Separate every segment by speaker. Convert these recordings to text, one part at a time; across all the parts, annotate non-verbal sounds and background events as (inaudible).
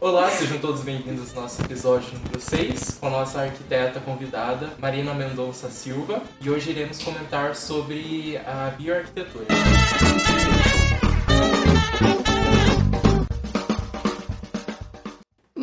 Speaker 1: Olá, sejam todos bem-vindos ao nosso episódio número 6 com a nossa arquiteta convidada, Marina Mendonça Silva, e hoje iremos comentar sobre a bioarquitetura.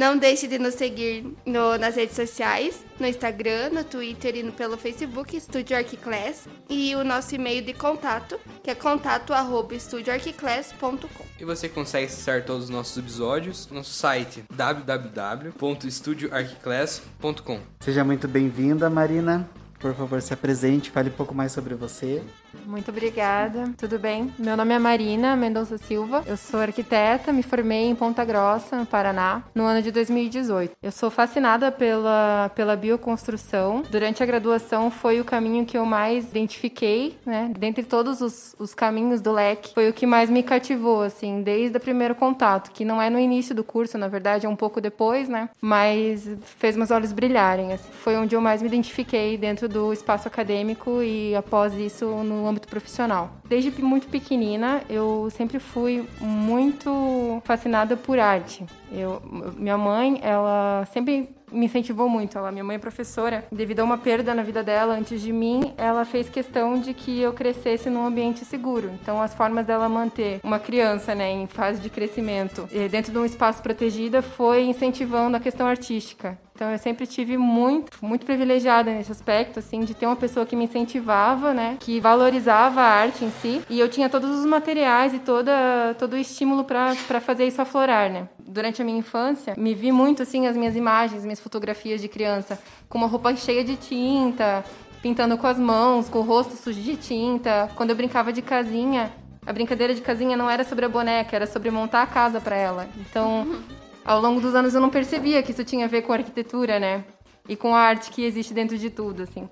Speaker 2: Não deixe de nos seguir no- nas redes sociais, no Instagram, no Twitter e no, pelo Facebook, Estúdio Arquiclass, e o nosso e-mail de contato, que é contato@estudioarquiclass.com.
Speaker 3: E você consegue acessar todos os nossos episódios no nosso site www.estudioarquiclass.com.
Speaker 4: Seja muito bem-vinda, Marina. Por favor, se apresente, fale um pouco mais sobre você.
Speaker 5: Muito obrigada. Tudo bem? Meu nome é Marina Mendonça Silva. Eu sou arquiteta, me formei em Ponta Grossa, no Paraná, no ano de 2018. Eu sou fascinada pela, pela bioconstrução. Durante a graduação foi o caminho que eu mais identifiquei, né? Dentre todos os, os caminhos do leque, foi o que mais me cativou, assim, desde o primeiro contato, que não é no início do curso, na verdade, é um pouco depois, né? Mas fez meus olhos brilharem. assim. Foi onde eu mais me identifiquei dentro do espaço acadêmico e após isso no âmbito profissional. Desde muito pequenina, eu sempre fui muito fascinada por arte. Eu, minha mãe, ela sempre me incentivou muito. Ela, minha mãe é professora. Devido a uma perda na vida dela antes de mim, ela fez questão de que eu crescesse num ambiente seguro. Então, as formas dela manter uma criança, né, em fase de crescimento, eh, dentro de um espaço protegido, foi incentivando a questão artística. Então eu sempre tive muito, muito privilegiada nesse aspecto, assim, de ter uma pessoa que me incentivava, né, que valorizava a arte em e eu tinha todos os materiais e toda, todo o estímulo para fazer isso aflorar, né. Durante a minha infância, me vi muito, assim, as minhas imagens, minhas fotografias de criança, com uma roupa cheia de tinta, pintando com as mãos, com o rosto sujo de tinta. Quando eu brincava de casinha, a brincadeira de casinha não era sobre a boneca, era sobre montar a casa para ela. Então, ao longo dos anos eu não percebia que isso tinha a ver com arquitetura, né? E com a arte que existe dentro de tudo, assim.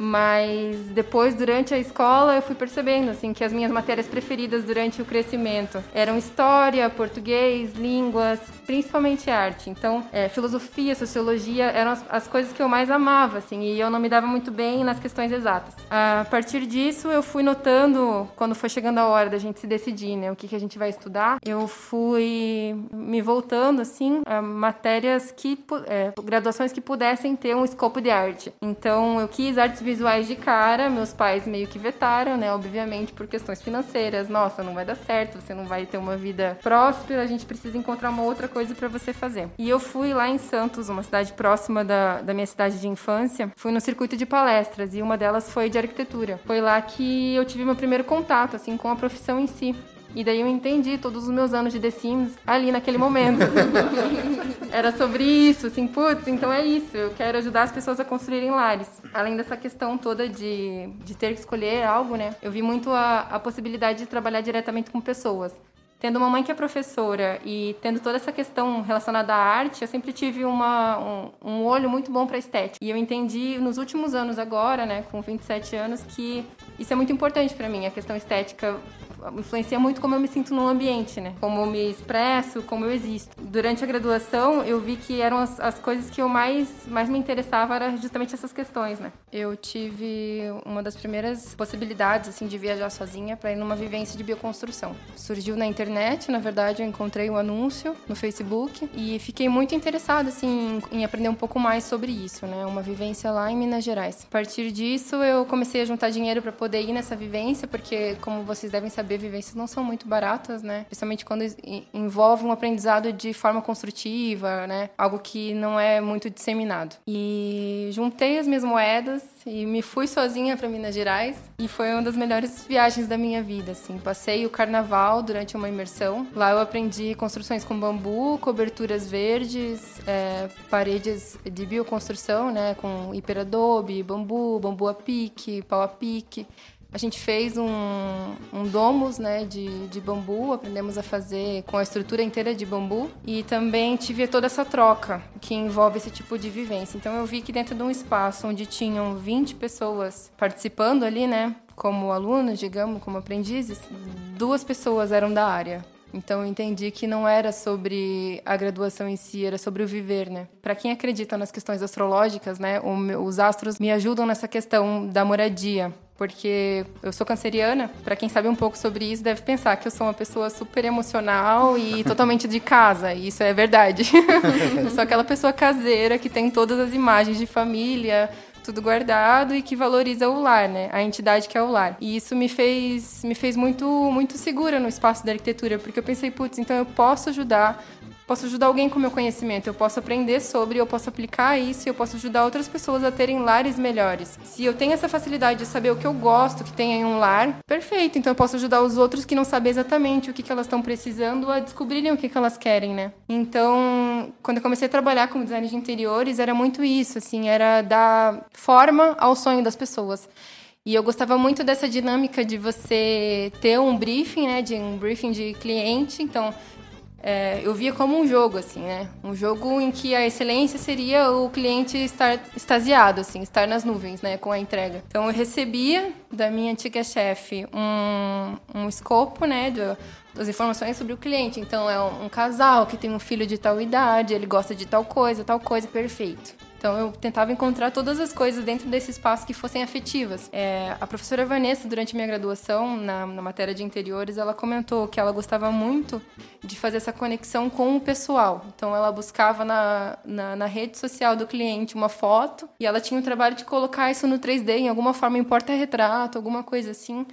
Speaker 5: Mas depois, durante a escola, eu fui percebendo, assim, que as minhas matérias preferidas durante o crescimento eram história, português, línguas, principalmente arte. Então, é, filosofia, sociologia eram as, as coisas que eu mais amava, assim, e eu não me dava muito bem nas questões exatas. A partir disso, eu fui notando, quando foi chegando a hora da gente se decidir, né, o que, que a gente vai estudar, eu fui me voltando, assim, a matérias que, é, graduações que pudessem ter um escopo de arte. Então, eu quis artes visuais de cara, meus pais meio que vetaram, né, obviamente por questões financeiras. Nossa, não vai dar certo, você não vai ter uma vida próspera, a gente precisa encontrar uma outra coisa para você fazer. E eu fui lá em Santos, uma cidade próxima da, da minha cidade de infância, fui no circuito de palestras e uma delas foi de arquitetura. Foi lá que eu tive meu primeiro contato, assim, com a profissão em si. E daí eu entendi todos os meus anos de The Sims ali naquele momento. (laughs) Era sobre isso, assim, putz, então é isso. Eu quero ajudar as pessoas a construírem lares. Além dessa questão toda de, de ter que escolher algo, né? Eu vi muito a, a possibilidade de trabalhar diretamente com pessoas. Tendo uma mãe que é professora e tendo toda essa questão relacionada à arte, eu sempre tive uma, um, um olho muito bom para estética. E eu entendi nos últimos anos agora, né, com 27 anos, que isso é muito importante para mim, a questão estética influencia muito como eu me sinto no ambiente, né? Como eu me expresso, como eu existo. Durante a graduação, eu vi que eram as, as coisas que eu mais, mais me interessava era justamente essas questões, né? Eu tive uma das primeiras possibilidades, assim, de viajar sozinha para ir numa vivência de bioconstrução. Surgiu na internet, na verdade, eu encontrei o um anúncio no Facebook e fiquei muito interessada, assim, em, em aprender um pouco mais sobre isso, né? Uma vivência lá em Minas Gerais. A partir disso, eu comecei a juntar dinheiro para poder ir nessa vivência, porque, como vocês devem saber, vivências não são muito baratas, né? Principalmente quando en- envolve um aprendizado de forma construtiva, né? Algo que não é muito disseminado. E juntei as minhas moedas e me fui sozinha para Minas Gerais e foi uma das melhores viagens da minha vida, assim. Passei o carnaval durante uma imersão. Lá eu aprendi construções com bambu, coberturas verdes, é, paredes de bioconstrução, né? Com hiperadobe, bambu, bambu a pique, pau a pique. A gente fez um, um domus né, de, de bambu, aprendemos a fazer com a estrutura inteira de bambu e também tive toda essa troca que envolve esse tipo de vivência. Então eu vi que dentro de um espaço onde tinham 20 pessoas participando ali, né, como alunos, digamos, como aprendizes, duas pessoas eram da área. Então eu entendi que não era sobre a graduação em si, era sobre o viver, né? Para quem acredita nas questões astrológicas, né, os astros me ajudam nessa questão da moradia porque eu sou canceriana. Para quem sabe um pouco sobre isso, deve pensar que eu sou uma pessoa super emocional e (laughs) totalmente de casa. E isso é verdade. eu (laughs) sou aquela pessoa caseira que tem todas as imagens de família, tudo guardado e que valoriza o lar, né? A entidade que é o lar. E isso me fez me fez muito muito segura no espaço da arquitetura, porque eu pensei, putz, então eu posso ajudar posso ajudar alguém com meu conhecimento, eu posso aprender sobre, eu posso aplicar isso, eu posso ajudar outras pessoas a terem lares melhores. Se eu tenho essa facilidade de saber o que eu gosto que tenha em um lar, perfeito. Então eu posso ajudar os outros que não sabem exatamente o que, que elas estão precisando a descobrirem o que, que elas querem, né? Então, quando eu comecei a trabalhar com design de interiores, era muito isso, assim, era dar forma ao sonho das pessoas. E eu gostava muito dessa dinâmica de você ter um briefing, né, de um briefing de cliente. Então, é, eu via como um jogo, assim, né? Um jogo em que a excelência seria o cliente estar extasiado, assim, estar nas nuvens, né, com a entrega. Então eu recebia da minha antiga chefe um, um escopo, né, do, das informações sobre o cliente. Então é um, um casal que tem um filho de tal idade, ele gosta de tal coisa, tal coisa, perfeito. Então eu tentava encontrar todas as coisas dentro desse espaço que fossem afetivas. É, a professora Vanessa, durante minha graduação, na, na, matéria de interiores, ela comentou que ela gostava muito de fazer essa conexão com o pessoal. Então ela buscava na, na, na rede social do cliente uma foto e ela tinha o trabalho de colocar isso no 3D, em alguma forma, em porta-retrato, alguma coisa assim.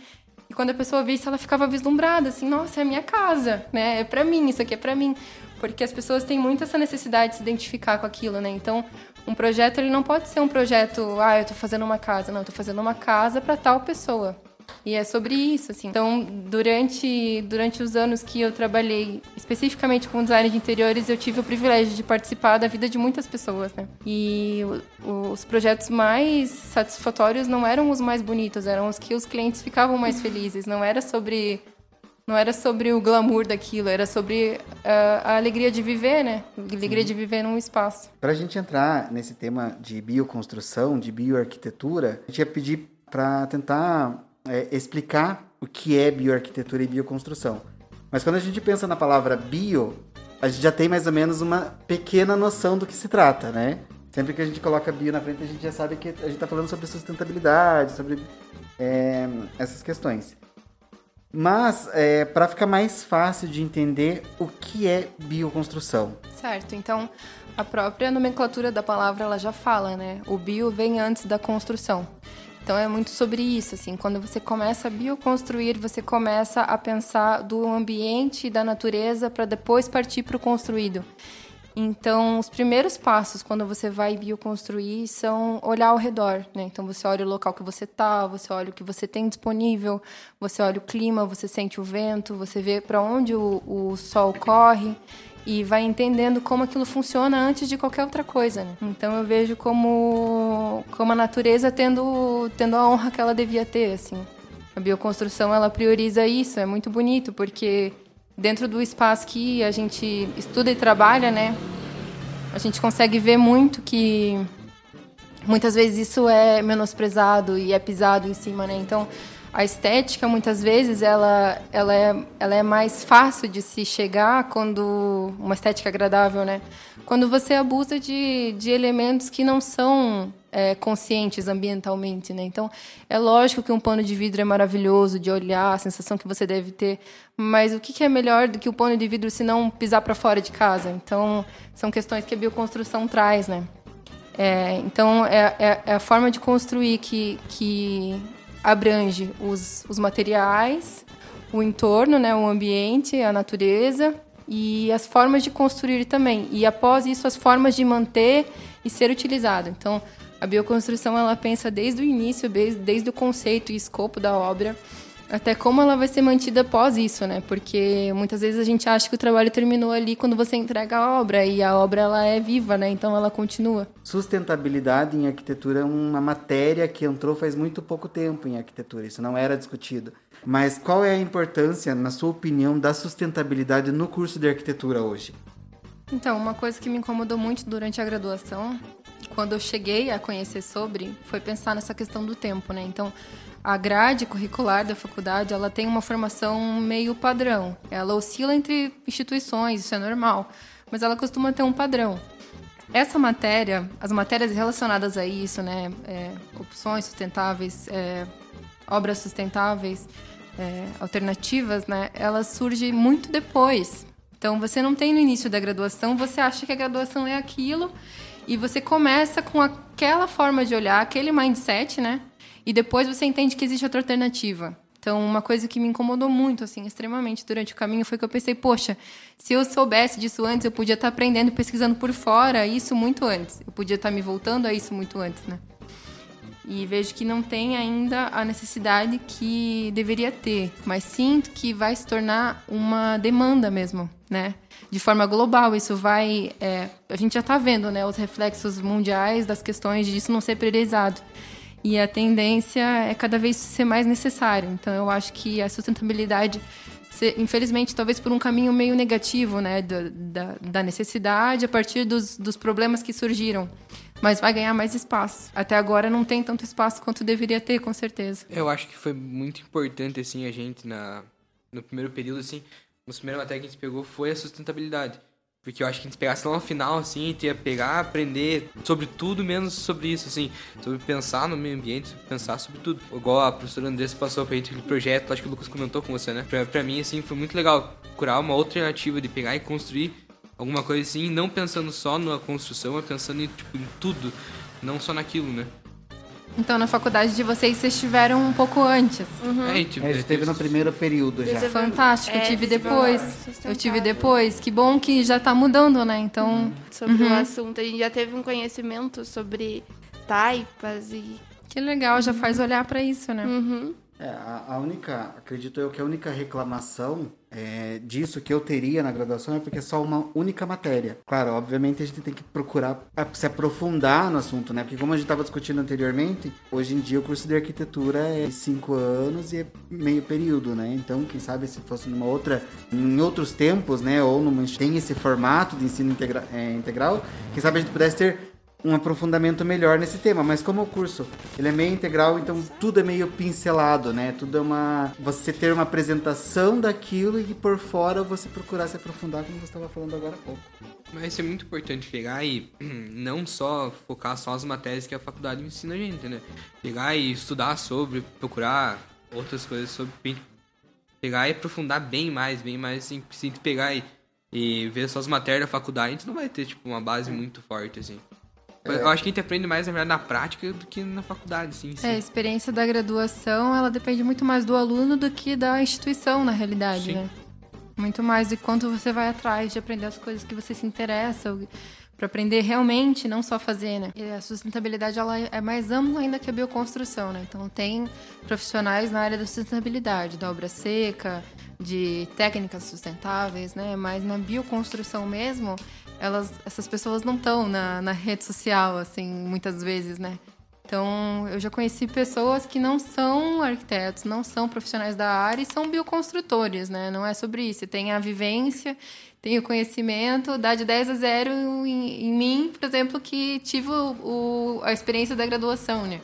Speaker 5: E quando a pessoa visse, ela ficava vislumbrada, assim, nossa, é a minha casa, né? É para mim, isso aqui é para mim. Porque as pessoas têm muito essa necessidade de se identificar com aquilo, né? Então, um projeto ele não pode ser um projeto, ah, eu estou fazendo uma casa, não, eu tô fazendo uma casa para tal pessoa. E é sobre isso, assim. Então, durante, durante os anos que eu trabalhei especificamente com design de interiores, eu tive o privilégio de participar da vida de muitas pessoas, né? E os projetos mais satisfatórios não eram os mais bonitos, eram os que os clientes ficavam mais felizes. Não era sobre não era sobre o glamour daquilo, era sobre uh, a alegria de viver, né? A alegria Sim. de viver num espaço.
Speaker 4: Para a gente entrar nesse tema de bioconstrução, de bioarquitetura, a gente ia pedir para tentar é, explicar o que é bioarquitetura e bioconstrução. Mas quando a gente pensa na palavra bio, a gente já tem mais ou menos uma pequena noção do que se trata, né? Sempre que a gente coloca bio na frente, a gente já sabe que a gente está falando sobre sustentabilidade, sobre é, essas questões. Mas, é, para ficar mais fácil de entender o que é bioconstrução.
Speaker 5: Certo, então a própria nomenclatura da palavra ela já fala, né? O bio vem antes da construção. Então é muito sobre isso, assim, quando você começa a bioconstruir, você começa a pensar do ambiente e da natureza para depois partir para o construído. Então, os primeiros passos quando você vai bioconstruir são olhar ao redor, né? Então, você olha o local que você está, você olha o que você tem disponível, você olha o clima, você sente o vento, você vê para onde o, o sol corre e vai entendendo como aquilo funciona antes de qualquer outra coisa. Né? Então eu vejo como, como a natureza tendo, tendo a honra que ela devia ter. Assim. A bioconstrução ela prioriza isso, é muito bonito, porque dentro do espaço que a gente estuda e trabalha, né, a gente consegue ver muito que muitas vezes isso é menosprezado e é pisado em cima, né? Então, a estética muitas vezes ela ela é, ela é mais fácil de se chegar quando uma estética agradável, né? Quando você abusa de, de elementos que não são é, conscientes ambientalmente, né? Então, é lógico que um pano de vidro é maravilhoso de olhar, a sensação que você deve ter, mas o que é melhor do que o pano de vidro se não pisar para fora de casa? Então, são questões que a bioconstrução traz, né? É, então, é, é, é, a forma de construir que, que abrange os, os materiais, o entorno, né, o ambiente, a natureza e as formas de construir também. E após isso, as formas de manter e ser utilizado. Então, a bioconstrução ela pensa desde o início, desde, desde o conceito e escopo da obra, até como ela vai ser mantida após isso, né? Porque muitas vezes a gente acha que o trabalho terminou ali quando você entrega a obra e a obra ela é viva, né? Então ela continua.
Speaker 4: Sustentabilidade em arquitetura é uma matéria que entrou faz muito pouco tempo em arquitetura, isso não era discutido. Mas qual é a importância, na sua opinião, da sustentabilidade no curso de arquitetura hoje?
Speaker 5: Então, uma coisa que me incomodou muito durante a graduação, quando eu cheguei a conhecer sobre, foi pensar nessa questão do tempo, né? Então, a grade curricular da faculdade, ela tem uma formação meio padrão. Ela oscila entre instituições, isso é normal, mas ela costuma ter um padrão. Essa matéria, as matérias relacionadas a isso, né, é, opções sustentáveis, é, obras sustentáveis, é, alternativas, né, elas surgem muito depois. Então, você não tem no início da graduação, você acha que a graduação é aquilo e você começa com aquela forma de olhar, aquele mindset, né? E depois você entende que existe outra alternativa. Então, uma coisa que me incomodou muito, assim, extremamente durante o caminho foi que eu pensei, poxa, se eu soubesse disso antes, eu podia estar aprendendo e pesquisando por fora isso muito antes. Eu podia estar me voltando a isso muito antes, né? E vejo que não tem ainda a necessidade que deveria ter, mas sinto que vai se tornar uma demanda mesmo, né? De forma global, isso vai. É, a gente já está vendo, né, os reflexos mundiais das questões disso não ser priorizado. E a tendência é cada vez ser mais necessário. Então, eu acho que a sustentabilidade infelizmente, talvez por um caminho meio negativo, né, da, da necessidade a partir dos, dos problemas que surgiram. Mas vai ganhar mais espaço. Até agora não tem tanto espaço quanto deveria ter, com certeza.
Speaker 3: Eu acho que foi muito importante, assim, a gente, na, no primeiro período, assim, a primeira matéria que a gente pegou foi a sustentabilidade. Porque eu acho que a gente pegasse lá no final, assim, gente ia pegar, aprender sobre tudo, menos sobre isso, assim. Sobre pensar no meio ambiente, pensar sobre tudo. Igual a professora Andressa passou pra gente aquele projeto, acho que o Lucas comentou com você, né? Pra, pra mim, assim, foi muito legal curar uma alternativa de pegar e construir alguma coisa assim, não pensando só na construção, mas pensando em, tipo, em tudo, não só naquilo, né?
Speaker 5: Então, na faculdade de vocês, vocês tiveram um pouco antes.
Speaker 3: Uhum. É, tipo,
Speaker 4: é, a gente teve no primeiro período já.
Speaker 5: Fantástico, eu tive depois. Eu tive depois. Que bom que já está mudando, né? Então. Uhum.
Speaker 2: Sobre uhum. o assunto. A gente já teve um conhecimento sobre taipas e.
Speaker 5: Que legal, já faz olhar para isso, né?
Speaker 2: Uhum.
Speaker 4: É, a, a, única, acredito eu que a única reclamação é, disso que eu teria na graduação é porque é só uma única matéria. Claro, obviamente a gente tem que procurar se aprofundar no assunto, né? Porque como a gente estava discutindo anteriormente, hoje em dia o curso de arquitetura é cinco anos e é meio período, né? Então, quem sabe se fosse numa outra, em outros tempos, né? Ou numa tem esse formato de ensino integra, é, integral, quem sabe a gente pudesse ter um aprofundamento melhor nesse tema, mas como o curso ele é meio integral, então tudo é meio pincelado, né? Tudo é uma você ter uma apresentação daquilo e por fora você procurar se aprofundar, como você estava falando agora há pouco.
Speaker 3: Mas isso é muito importante pegar e (clears throat) não só focar só as matérias que a faculdade ensina a gente, né? Pegar e estudar sobre, procurar outras coisas sobre pegar e aprofundar bem mais, bem mais assim, se pegar e, e ver só as matérias da faculdade, a gente não vai ter tipo uma base muito forte assim. É. Eu acho que a gente aprende mais, na verdade, na prática do que na faculdade, sim, sim.
Speaker 5: É, a experiência da graduação, ela depende muito mais do aluno do que da instituição, na realidade, sim. né? Muito mais de quanto você vai atrás de aprender as coisas que você se interessa, para aprender realmente, não só fazer, né? E a sustentabilidade ela é mais ampla ainda que a bioconstrução, né? Então tem profissionais na área da sustentabilidade, da obra seca, de técnicas sustentáveis, né? Mas na bioconstrução mesmo, elas, essas pessoas não estão na, na rede social, assim, muitas vezes, né? Então, eu já conheci pessoas que não são arquitetos, não são profissionais da área e são bioconstrutores, né? Não é sobre isso. Tem a vivência, tem o conhecimento, dá de 10 a 0 em, em mim, por exemplo, que tive o, o, a experiência da graduação, né?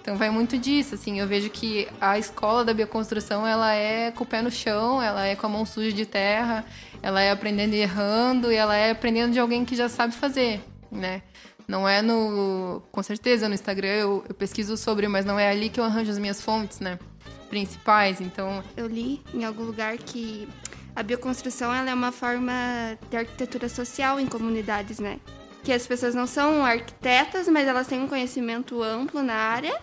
Speaker 5: Então vai muito disso, assim, eu vejo que a escola da bioconstrução, ela é com o pé no chão, ela é com a mão suja de terra, ela é aprendendo e errando, e ela é aprendendo de alguém que já sabe fazer, né? Não é no. Com certeza, no Instagram eu, eu pesquiso sobre, mas não é ali que eu arranjo as minhas fontes, né? Principais, então.
Speaker 2: Eu li em algum lugar que a bioconstrução ela é uma forma de arquitetura social em comunidades, né? Que as pessoas não são arquitetas, mas elas têm um conhecimento amplo na área,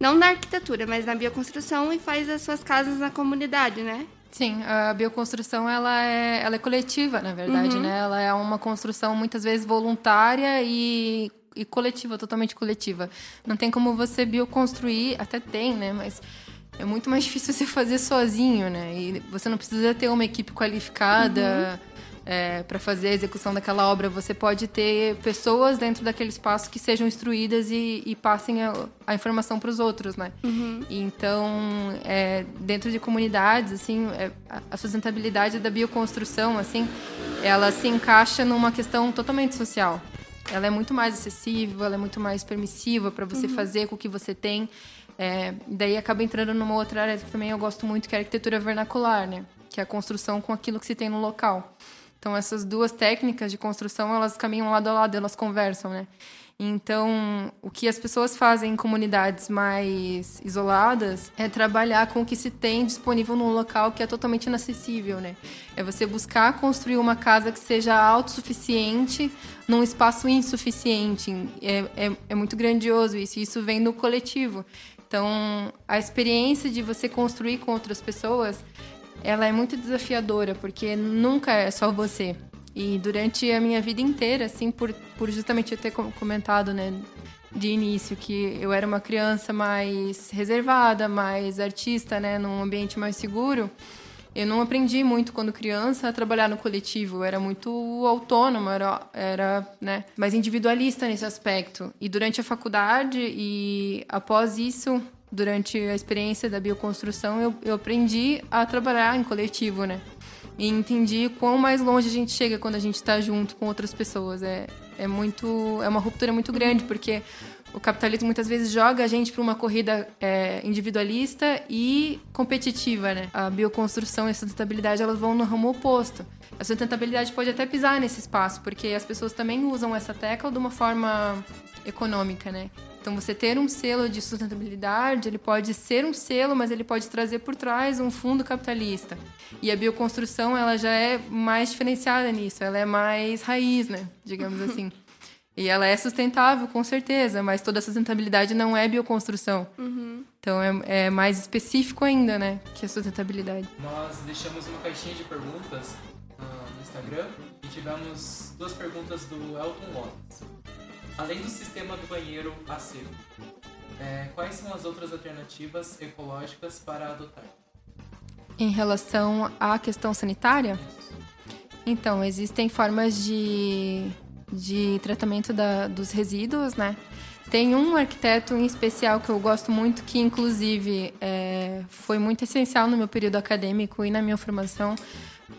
Speaker 2: não na arquitetura, mas na bioconstrução e faz as suas casas na comunidade, né?
Speaker 5: Sim, a bioconstrução ela é, ela é coletiva, na verdade, uhum. né? Ela é uma construção muitas vezes voluntária e, e coletiva, totalmente coletiva. Não tem como você bioconstruir, até tem, né? Mas é muito mais (laughs) difícil você fazer sozinho, né? E você não precisa ter uma equipe qualificada. Uhum é, para fazer a execução daquela obra, você pode ter pessoas dentro daquele espaço que sejam instruídas e, e passem a, a informação para os outros, né?
Speaker 2: Uhum.
Speaker 5: Então, é, dentro de comunidades, assim, é, a sustentabilidade da bioconstrução, assim, ela se encaixa numa questão totalmente social. Ela é muito mais acessível, ela é muito mais permissiva para você uhum. fazer com o que você tem É, daí acaba entrando numa outra área que também eu gosto muito, que é a arquitetura vernacular, né? Que é a construção com aquilo que se tem no local. Então, essas duas técnicas de construção, elas caminham lado a lado, elas conversam, né? Então, o que as pessoas fazem em comunidades mais isoladas é trabalhar com o que se tem disponível num local que é totalmente inacessível, né? É você buscar construir uma casa que seja autossuficiente num espaço insuficiente. É, é, é muito grandioso isso. Isso vem do coletivo. Então, a experiência de você construir com outras pessoas, ela é muito desafiadora, porque nunca é só você. E durante a minha vida inteira, assim, por, por justamente eu ter comentado, né, de início, que eu era uma criança mais reservada, mais artista, né, num ambiente mais seguro, eu não aprendi muito quando criança a trabalhar no coletivo. Eu era muito autônoma, era, era né, mais individualista nesse aspecto. E durante a faculdade e após isso, durante a experiência da bioconstrução, eu, eu aprendi a trabalhar em coletivo, né? E entendi quão mais longe a gente chega quando a gente está junto com outras pessoas. É, é muito é uma ruptura muito grande porque o capitalismo muitas vezes joga a gente para uma corrida é, individualista e competitiva, né? A bioconstrução e a sustentabilidade elas vão no ramo oposto. A sustentabilidade pode até pisar nesse espaço porque as pessoas também usam essa tecla de uma forma econômica, né? Então, você ter um selo de sustentabilidade, ele pode ser um selo, mas ele pode trazer por trás um fundo capitalista. E a bioconstrução, ela já é mais diferenciada nisso, ela é mais raiz, né? Digamos (laughs) assim. E ela é sustentável, com certeza, mas toda sustentabilidade não é bioconstrução.
Speaker 2: Uhum.
Speaker 5: Então é, é, mais específico ainda, né? Que a sustentabilidade.
Speaker 1: Nós deixamos uma caixinha de perguntas uh, no Instagram e tivemos duas perguntas do Elton Lopes. Além do sistema do banheiro a seco, é, quais são as outras alternativas ecológicas para adotar?
Speaker 5: Em relação à questão sanitária? Então, existem formas de, de tratamento da, dos resíduos, né? Tem um arquiteto em especial que eu gosto muito, que inclusive é, foi muito essencial no meu período acadêmico e na minha formação.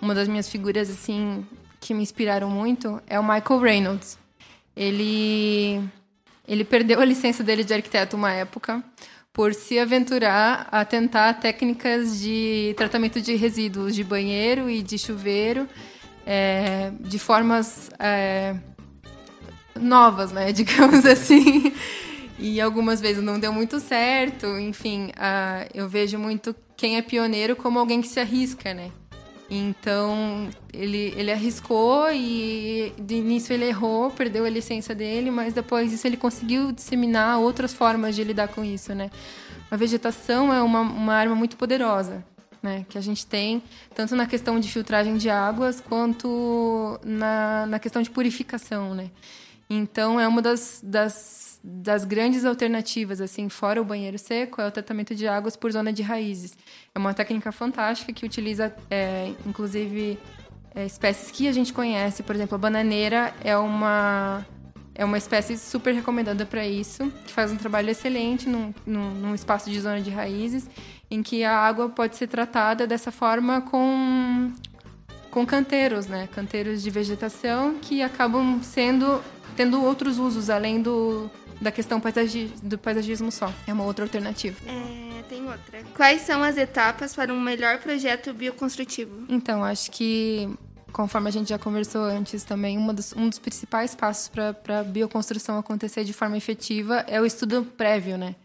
Speaker 5: Uma das minhas figuras, assim, que me inspiraram muito é o Michael Reynolds ele, ele perdeu a licença dele de arquiteto uma época por se aventurar a tentar técnicas de tratamento de resíduos de banheiro e de chuveiro é, de formas é, novas, né, (laughs) digamos assim. E algumas vezes não deu muito certo. Enfim, eu vejo muito quem é pioneiro como alguém que se arrisca, né? Então, ele, ele arriscou e de início ele errou, perdeu a licença dele, mas depois disso ele conseguiu disseminar outras formas de lidar com isso, né? A vegetação é uma, uma arma muito poderosa, né? Que a gente tem, tanto na questão de filtragem de águas, quanto na, na questão de purificação, né? Então, é uma das, das das grandes alternativas, assim, fora o banheiro seco, é o tratamento de águas por zona de raízes. É uma técnica fantástica que utiliza, é, inclusive, é, espécies que a gente conhece. Por exemplo, a bananeira é uma é uma espécie super recomendada para isso, que faz um trabalho excelente num, num, num, espaço de zona de raízes, em que a água pode ser tratada dessa forma com, com canteiros, né? Canteiros de vegetação que acabam sendo tendo outros usos além do, da questão paisagi do paisagismo só. É uma outra alternativa.
Speaker 2: É, tem outra. Quais são as etapas para um melhor projeto bioconstrutivo?
Speaker 5: Então, acho que conforme a gente já conversou antes também, dos, um dos principais passos para a bioconstrução acontecer de forma efetiva é o estudo prévio, né?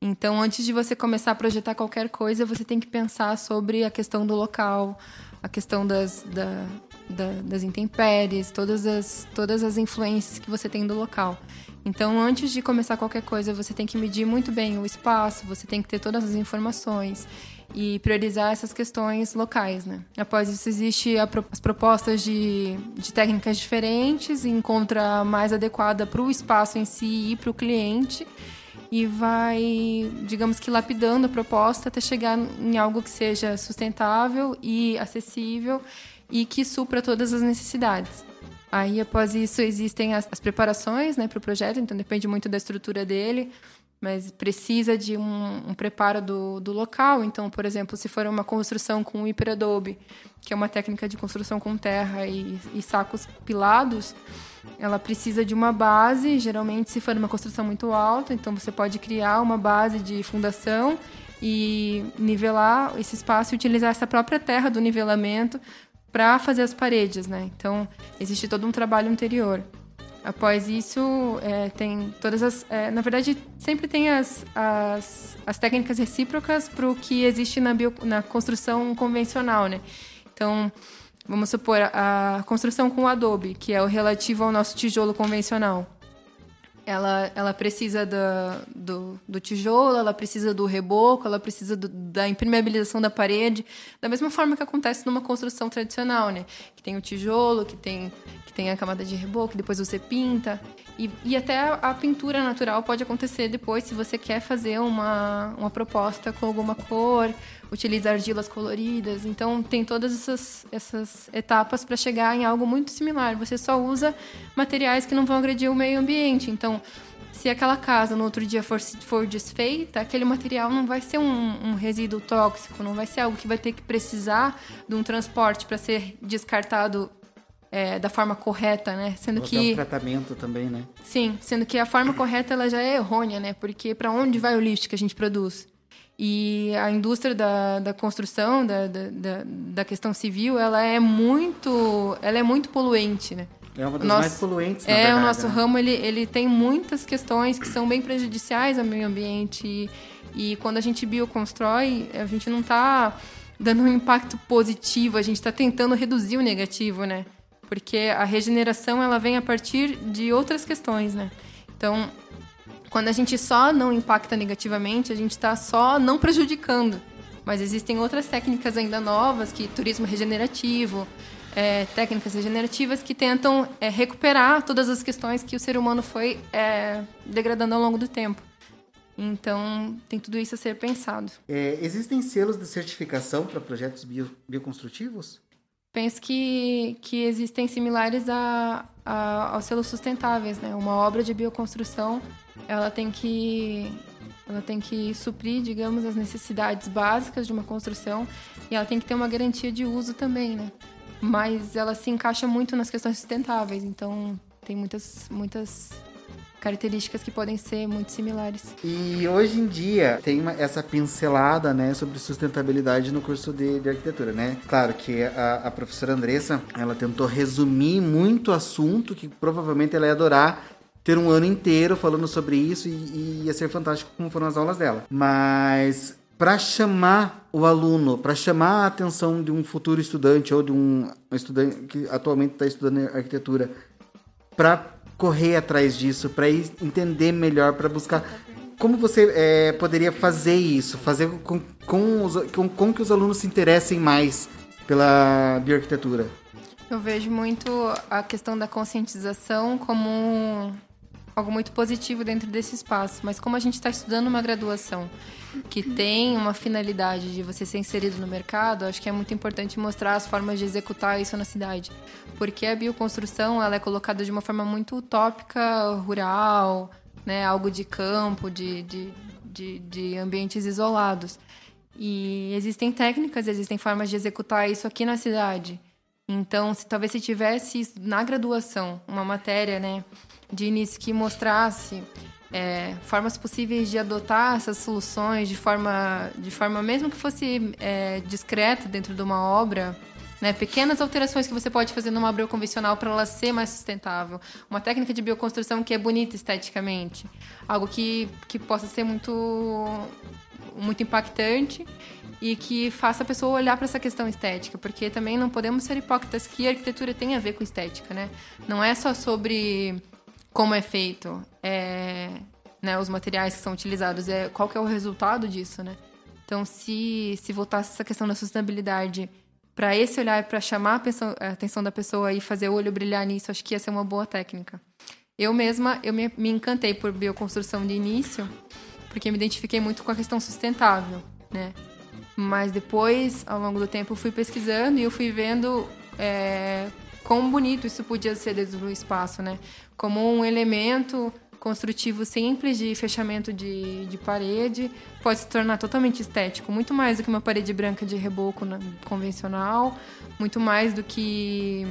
Speaker 5: Então, antes de você começar a projetar qualquer coisa, você tem que pensar sobre a questão do local, a questão das, da, da, das intempéries, todas as, todas as influências que você tem do local. Então, antes de começar qualquer coisa, você tem que medir muito bem o espaço, você tem que ter todas as informações e priorizar essas questões locais, né? Após isso, existe as propostas de, de técnicas diferentes, encontra a mais adequada para o espaço em si e para o cliente e vai, digamos que lapidando a proposta até chegar em algo que seja sustentável e acessível e que supra todas as necessidades. Aí, após isso, existem as, as preparações né, para o projeto, então depende muito da estrutura dele. mas precisa de um, um preparo do, do local. Então, por exemplo, se for uma construção com hiperadobe, que é uma técnica de construção com terra e, e sacos pilados, ela precisa de uma base, geralmente se for uma construção muito alta, então você pode criar uma base de fundação e nivelar esse espaço e utilizar essa própria terra do nivelamento para fazer as paredes, né? Então, existe todo um trabalho anterior. Após isso, é, tem todas as. É, na verdade, sempre tem as, as, as técnicas recíprocas para o que existe na, bio, na construção convencional, né? Então, vamos supor, a, a construção com adobe, que é o relativo ao nosso tijolo convencional ela, ela precisa da, do, do tijolo, ela precisa do reboco, ela precisa do, da impermeabilização da parede, da mesma forma que acontece numa construção tradicional, né? Que tem o tijolo, que tem, que tem a camada de reboco, depois você pinta. E, e até a pintura natural pode acontecer depois, se você quer fazer uma, uma proposta com alguma cor, utiliza argilas coloridas. Então, tem todas essas, essas etapas para chegar em algo muito similar. Você só usa materiais que não vão agredir o meio ambiente. Então, se aquela casa no outro dia for, for desfeita, aquele material não vai ser um, um resíduo tóxico, não vai ser algo que vai ter que precisar de um transporte para ser descartado é, da forma correta, né? Sendo
Speaker 4: Ou
Speaker 5: que
Speaker 4: um tratamento também, né?
Speaker 5: sim, sendo que a forma correta ela já é errônea, né? Porque para onde vai o lixo que a gente produz? E a indústria da, da construção, da, da, da, questão civil, ela é muito, ela é muito poluente, né?
Speaker 4: É uma das
Speaker 5: Nosso-
Speaker 4: mais poluentes, na
Speaker 5: É,
Speaker 4: verdade,
Speaker 5: o nosso
Speaker 4: né?
Speaker 5: ramo ele, ele tem muitas questões que são bem prejudiciais ao meio ambiente. E, e quando a gente bioconstrói, a gente não está dando um impacto positivo, a gente está tentando reduzir o negativo, né? Porque a regeneração ela vem a partir de outras questões, né? Então, quando a gente só não impacta negativamente, a gente está só não prejudicando. Mas existem outras técnicas ainda novas, que turismo regenerativo, é, técnicas regenerativas que tentam é, recuperar todas as questões que o ser humano foi é, degradando ao longo do tempo. Então, tem tudo isso a ser pensado.
Speaker 4: É, existem selos de certificação para projetos bio, bioconstrutivos?
Speaker 5: Penso que, que existem similares a, a, aos selos sustentáveis, né? Uma obra de bioconstrução, ela tem que ela tem que suprir, digamos, as necessidades básicas de uma construção e ela tem que ter uma garantia de uso também, né? Mas ela se encaixa muito nas questões sustentáveis, então tem muitas muitas características que podem ser muito similares.
Speaker 4: E hoje em dia tem uma- essa pincelada, né, sobre sustentabilidade no curso de, de arquitetura, né? Claro que a, a professora Andressa, ela tentou resumir muito assunto que provavelmente ela ia adorar ter um ano inteiro falando sobre isso e, e ia ser fantástico como foram as aulas dela. Mas para chamar o aluno, para chamar a atenção de um futuro estudante ou de um estudante que atualmente está estudando arquitetura, para correr atrás disso, para entender melhor, para buscar como você é, poderia fazer isso, fazer com, com, os- com, com que os alunos se interessem mais pela bioarquitetura.
Speaker 5: Eu vejo muito a questão da conscientização como algo muito positivo dentro desse espaço, mas como a gente está estudando uma graduação que tem uma finalidade de você ser inserido no mercado, acho que é muito importante mostrar as formas de executar isso na cidade, porque a bioconstrução ela é colocada de uma forma muito utópica, rural, né, algo de campo, de, de, de, de ambientes isolados. E existem técnicas, existem formas de executar isso aqui na cidade. Então, se talvez se tivesse na graduação, uma matéria, né, de início que mostrasse é, formas possíveis de adotar essas soluções de forma, de forma mesmo que fosse é, discreta dentro de uma obra, né, pequenas alterações que você pode fazer numa obra convencional para ela ser mais sustentável, uma técnica de bioconstrução que é bonita esteticamente, algo que, que possa ser muito muito impactante e que faça a pessoa olhar para essa questão estética, porque também não podemos ser hipócritas que a arquitetura tem a ver com estética, né? Não é só sobre como é feito, é, né, os materiais que são utilizados, é qual que é o resultado disso, né? Então, se se voltasse essa questão da sustentabilidade para esse olhar, para chamar a, atenção da pessoa e fazer o olho brilhar nisso, acho que ia ser uma boa técnica. Eu mesma, eu me, me encantei por bioconstrução de início, porque me identifiquei muito com a questão sustentável, né? Mas depois, ao longo do tempo, eu fui pesquisando e eu fui vendo é, quão bonito isso podia ser dentro do espaço, né? Como um elemento construtivo simples de fechamento de, de parede pode se tornar totalmente estético, muito mais do que uma parede branca de reboco convencional, muito mais do que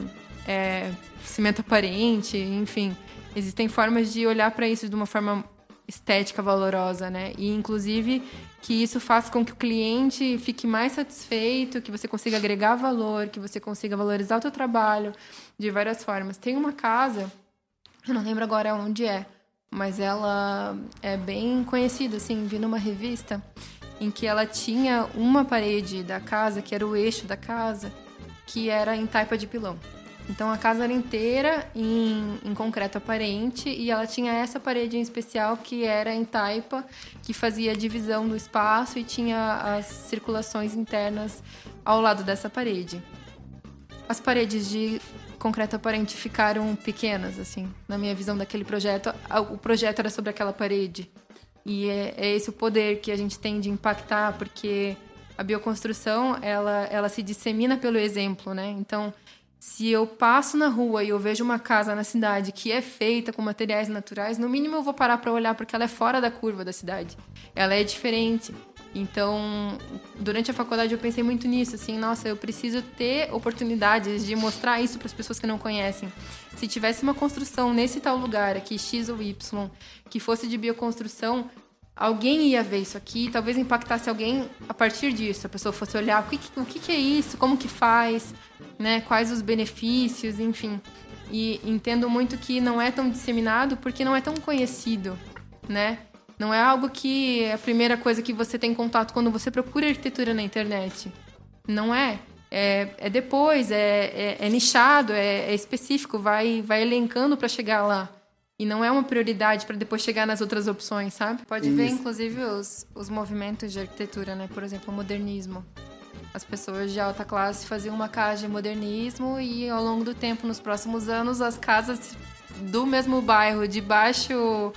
Speaker 5: é, cimento aparente, enfim. Existem formas de olhar para isso de uma forma estética valorosa, né? E inclusive que isso faça com que o cliente fique mais satisfeito, que você consiga agregar valor, que você consiga valorizar o teu trabalho de várias formas. Tem uma casa, eu não lembro agora onde é, mas ela é bem conhecida, assim, vi numa revista em que ela tinha uma parede da casa, que era o eixo da casa, que era em taipa de pilão. Então a casa era inteira em, em, concreto aparente e ela tinha essa parede em especial que era em taipa, que fazia a divisão do espaço e tinha as circulações internas ao lado dessa parede. As paredes de concreto aparente ficaram pequenas, assim, na minha visão daquele projeto. O projeto era sobre aquela parede. E é, é esse o poder que a gente tem de impactar, porque a bioconstrução, ela, ela se dissemina pelo exemplo, né? Então, se eu passo na rua e eu vejo uma casa na cidade que é feita com materiais naturais, no mínimo eu vou parar para olhar porque ela é fora da curva da cidade. Ela é diferente. Então, durante a faculdade eu pensei muito nisso, assim, nossa, eu preciso ter oportunidades de mostrar isso para as pessoas que não conhecem. Se tivesse uma construção nesse tal lugar aqui, X ou Y, que fosse de bioconstrução, alguém ia ver isso aqui, talvez impactasse alguém a partir disso. A pessoa fosse olhar o que, o que é isso, como que faz, né? Quais os benefícios, enfim. E entendo muito que não é tão disseminado porque não é tão conhecido, né? Não é algo que é a primeira coisa que você tem contato quando você procura arquitetura na internet. Não é. É, é depois, é, é, é nichado, é, é, específico, vai, vai elencando para chegar lá. E não é uma prioridade para depois chegar nas outras opções, sabe? Pode Isso. ver, inclusive, os, os movimentos de arquitetura, né? Por exemplo, o modernismo. As pessoas de alta classe faziam uma casa de modernismo e ao longo do tempo, nos próximos anos, as casas do mesmo bairro, de baixo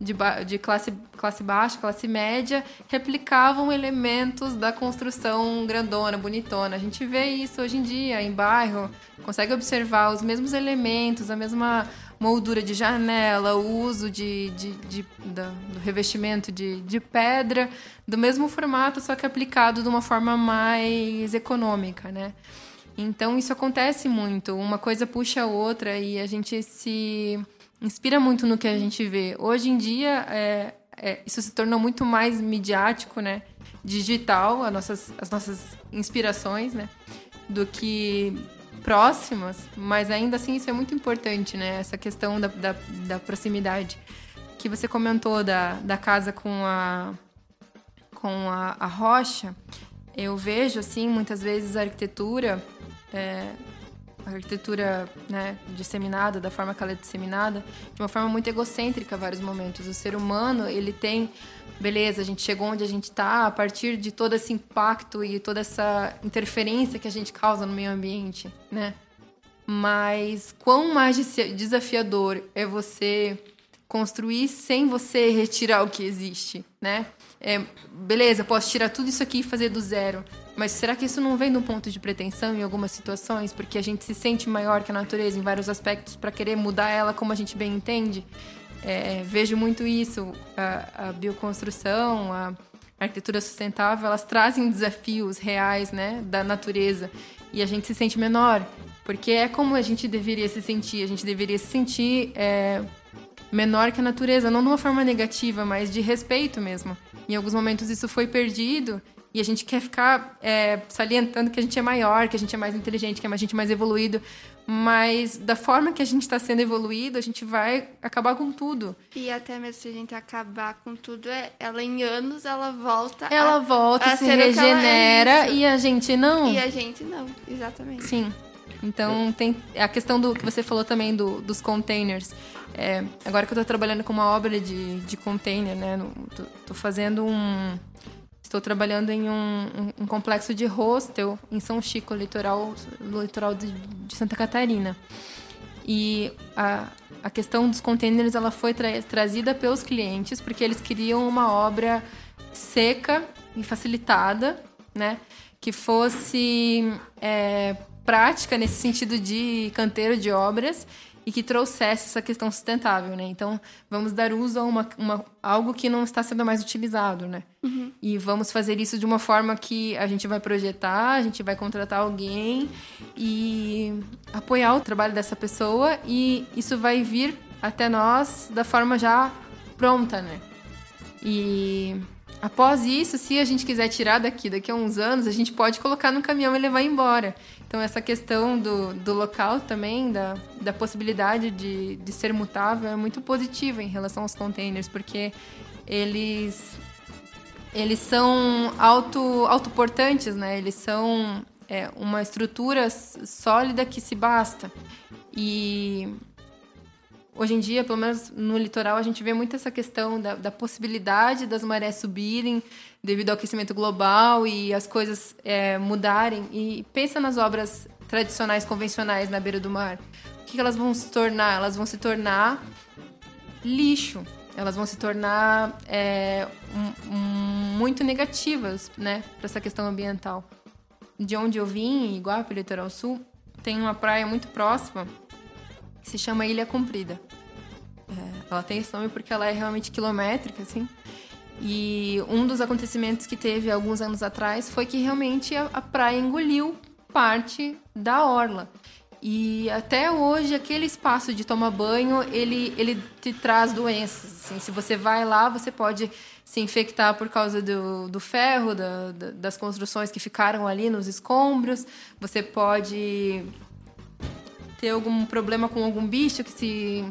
Speaker 5: de, de classe, classe baixa, classe média, replicavam elementos da construção grandona, bonitona. A gente vê isso hoje em dia em bairro, consegue observar os mesmos elementos, a mesma moldura de janela, o uso de, de, de, do revestimento de, de pedra, do mesmo formato, só que aplicado de uma forma mais econômica, né? Então isso acontece muito, uma coisa puxa a outra e a gente se inspira muito no que a gente vê. Hoje em dia, é, é, isso se tornou muito mais midiático, né? Digital, as nossas, as nossas inspirações, né? Do que próximas, mas ainda assim isso é muito importante, né? Essa questão da, da, da proximidade. Que você comentou da, da casa com a, com a, a rocha, eu vejo, assim, muitas vezes a arquitetura, é, a arquitetura né, disseminada, da forma que ela é disseminada, de uma forma muito egocêntrica vários momentos. O ser humano, ele tem beleza, a gente chegou onde a gente está a partir de todo esse impacto e toda essa interferência que a gente causa no meio ambiente, né? Mas quão mais desafiador é você construir sem você retirar o que existe, né? É, beleza, posso tirar tudo isso aqui e fazer do zero. Mas será que isso não vem de um ponto de pretensão em algumas situações? Porque a gente se sente maior que a natureza em vários aspectos para querer mudar ela como a gente bem entende? É, vejo muito isso. A, a, bioconstrução, a arquitetura sustentável, elas trazem desafios reais né, da natureza e a gente se sente menor. Porque é como a gente deveria se sentir. A gente deveria se sentir é, menor que a natureza, não de uma forma negativa, mas de respeito mesmo. Em alguns momentos isso foi perdido e a gente quer ficar é, salientando que a gente é maior, que a gente é mais inteligente, que a gente é mais evoluído. Mas da forma que a gente está sendo evoluído, a gente vai acabar com tudo.
Speaker 2: E até mesmo se a gente acabar com tudo, é, ela em anos ela volta.
Speaker 5: Ela
Speaker 2: a,
Speaker 5: volta, a se regenera
Speaker 2: é
Speaker 5: e a gente não.
Speaker 2: E a gente não, exatamente.
Speaker 5: Sim. Então tem a questão do que você falou também do, dos containers. É, agora que eu estou trabalhando com uma obra de, de container, né? Estou fazendo um Estou trabalhando em um, um, um, complexo de hostel em São Chico, litoral, litoral de, de Santa Catarina. E a, a questão dos containers ela foi tra trazida pelos clientes porque eles queriam uma obra seca e facilitada, né? Que fosse é, prática nesse sentido de canteiro de obras e que trouxesse essa questão sustentável, né? Então, vamos dar uso a uma, uma algo que não está sendo mais utilizado, né? Uhum. E vamos fazer isso de uma forma que a gente vai projetar, a gente vai contratar alguém e apoiar o trabalho dessa pessoa e isso vai vir até nós da forma já pronta, né? E após isso, se a gente quiser tirar daqui daqui a uns anos, a gente pode colocar no caminhão e levar embora. Então, essa questão do, do local também, da, da possibilidade de, de ser mutável, é muito positiva em relação aos containers, porque eles, eles são auto, autoportantes, né? Eles são é, uma estrutura sólida que se basta. E hoje em dia, pelo menos no litoral, a gente vê muito essa questão da, da possibilidade das marés subirem devido ao aquecimento global e as coisas é, mudarem. E pensa nas obras tradicionais, convencionais na beira do mar. O que elas vão se tornar? Elas vão se tornar lixo. Elas vão se tornar é, muito negativas, né, para essa questão ambiental. De onde eu vim, em Iguape, litoral sul, tem uma praia muito próxima que se chama Ilha Comprida. É, ela tem esse nome porque ela é realmente quilométrica, assim. E um dos acontecimentos que teve alguns anos atrás foi que realmente a, a praia engoliu parte da orla. E até hoje, aquele espaço de tomar banho, ele, ele te traz doenças. Assim, se você vai lá, você pode se infectar por causa do, do ferro, da, da, das construções que ficaram ali nos escombros. Você pode ter algum problema com algum bicho que se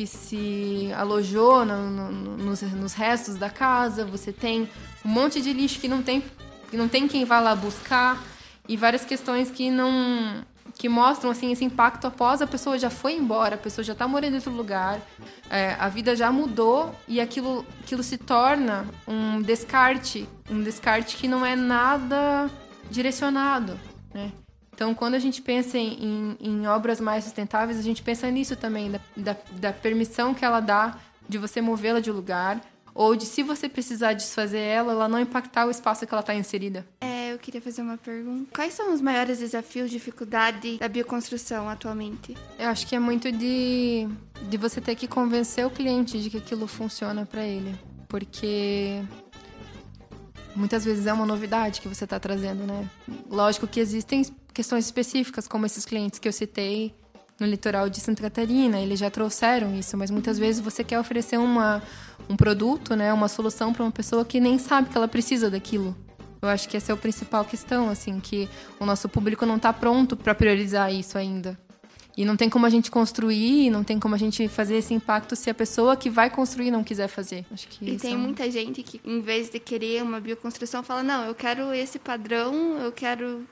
Speaker 5: que se alojou no, no, nos, nos, restos da casa. Você tem um monte de lixo que não tem que não tem quem vá lá buscar e várias questões que não que mostram assim esse impacto após a pessoa já foi embora, a pessoa já está morando em outro lugar, é, a vida já mudou e aquilo, aquilo se torna um descarte, um descarte que não é nada direcionado? Então, quando a gente pensa em, em, obras mais sustentáveis, a gente pensa nisso também, da, da, da permissão que ela dá de você movê-la de lugar, ou de se você precisar desfazer ela, ela não impactar o espaço que ela está inserida.
Speaker 2: É, eu queria fazer uma pergunta. Quais são os maiores desafios, dificuldade da bioconstrução atualmente?
Speaker 5: Eu acho que é muito de, de você ter que convencer o cliente de que aquilo funciona para ele. Porque muitas vezes é uma novidade que você está trazendo, né? Lógico que existem questões específicas, como esses clientes que eu citei no litoral de Santa Catarina, eles já trouxeram isso, mas muitas vezes você quer oferecer uma, um produto, né, uma solução para uma pessoa que nem sabe que ela precisa daquilo. Eu acho que essa é a principal questão, assim, que o nosso público não está pronto para priorizar isso ainda. E não tem como a gente construir, não tem como a gente fazer esse impacto se a pessoa que vai construir não quiser fazer. Acho que
Speaker 2: e tem é um... muita gente que, em vez de querer uma bioconstrução, fala: não, eu quero esse padrão, eu quero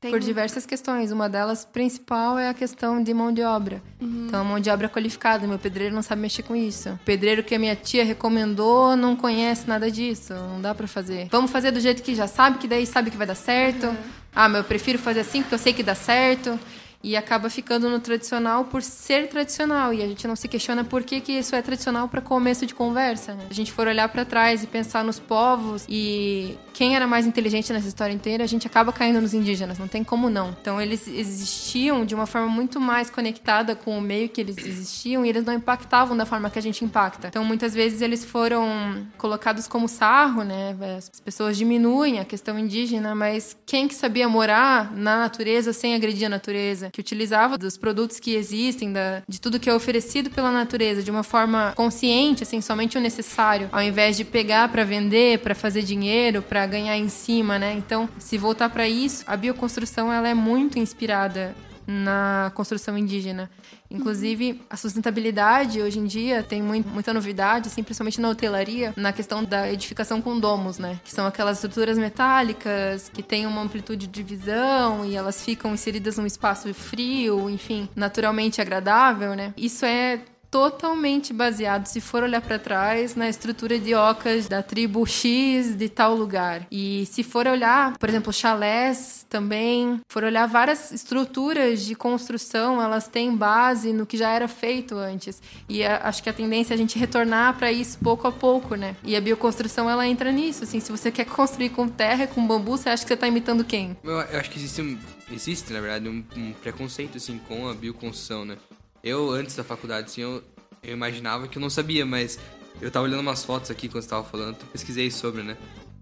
Speaker 5: tem... Por diversas questões. Uma delas principal é a questão de mão de obra. Uhum. Então, a mão de obra qualificada. Meu pedreiro não sabe mexer com isso. O pedreiro que a minha tia recomendou não conhece nada disso. Não dá para fazer. Vamos fazer do jeito que já sabe, que daí sabe que vai dar certo. Uhum. Ah, mas eu prefiro fazer assim porque eu sei que dá certo e acaba ficando no tradicional por ser tradicional e a gente não se questiona por que, que isso é tradicional para começo de conversa. Né? Se a gente for olhar para trás e pensar nos povos e quem era mais inteligente nessa história inteira, a gente acaba caindo nos indígenas, não tem como não. Então eles existiam de uma forma muito mais conectada com o meio que eles existiam e eles não impactavam da forma que a gente impacta. Então muitas vezes eles foram colocados como sarro, né? As pessoas diminuem a questão indígena, mas quem que sabia morar na natureza sem agredir a natureza? Que utilizava dos produtos que existem, da, de tudo que é oferecido pela natureza, de uma forma consciente, assim, somente o necessário, ao invés de pegar para vender, para fazer dinheiro, para ganhar em cima, né? Então, se voltar para isso, a bioconstrução ela é muito inspirada na construção indígena. Inclusive, a sustentabilidade hoje em dia tem muita novidade, assim, principalmente na hotelaria, na questão da edificação com domos, né? Que são aquelas estruturas metálicas que têm uma amplitude de visão e elas ficam inseridas num espaço frio, enfim, naturalmente agradável, né? Isso é totalmente baseado, se for olhar para trás, na estrutura de ocas da tribo X de tal lugar. E se for olhar, por exemplo, chalés também, for olhar várias estruturas de construção, elas têm base no que já era feito antes. E a, acho que a tendência é a gente retornar para isso pouco a pouco, né? E a bioconstrução ela entra nisso, assim, se você quer construir com terra, com bambu, você acha que você tá imitando quem?
Speaker 3: Eu, eu acho que existe, existe na verdade, um, um preconceito assim com a bioconstrução, né? Eu, antes da faculdade, assim, eu, eu imaginava que eu não sabia, mas eu tava olhando umas fotos aqui quando você tava falando, pesquisei sobre, né?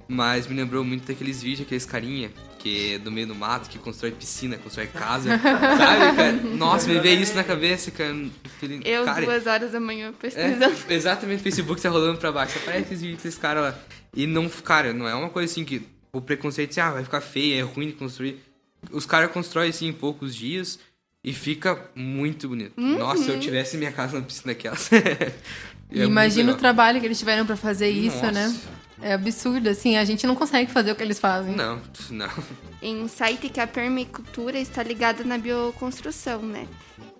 Speaker 3: Mas me lembrou muito daqueles vídeos, aqueles carinha, que é do meio do mato, que constrói piscina, constrói casa, (laughs) sabe, cara? Nossa, me veio isso na cabeça, cara. Aquele-
Speaker 2: Eu,
Speaker 3: cara,
Speaker 2: duas horas da manhã, pesquisando.
Speaker 3: é, (laughs) exatamente, o Facebook tá rolando pra baixo. Aparece esses vídeos desses caras lá. E não, cara, não é uma coisa assim que o preconceito assim, ah, vai ficar feio, é ruim de construir. Os caras constroem assim em poucos dias e fica muito bonito. Nossa, se eu tivesse minha casa na piscina daquelas. (laughs) é
Speaker 5: imagina o trabalho que eles tiveram pra fazer isso,
Speaker 3: Nossa.
Speaker 5: né? É absurdo, assim, a gente não consegue fazer o que eles fazem.
Speaker 3: Não, não.
Speaker 2: em um site que a permacultura está ligada na bioconstrução, né?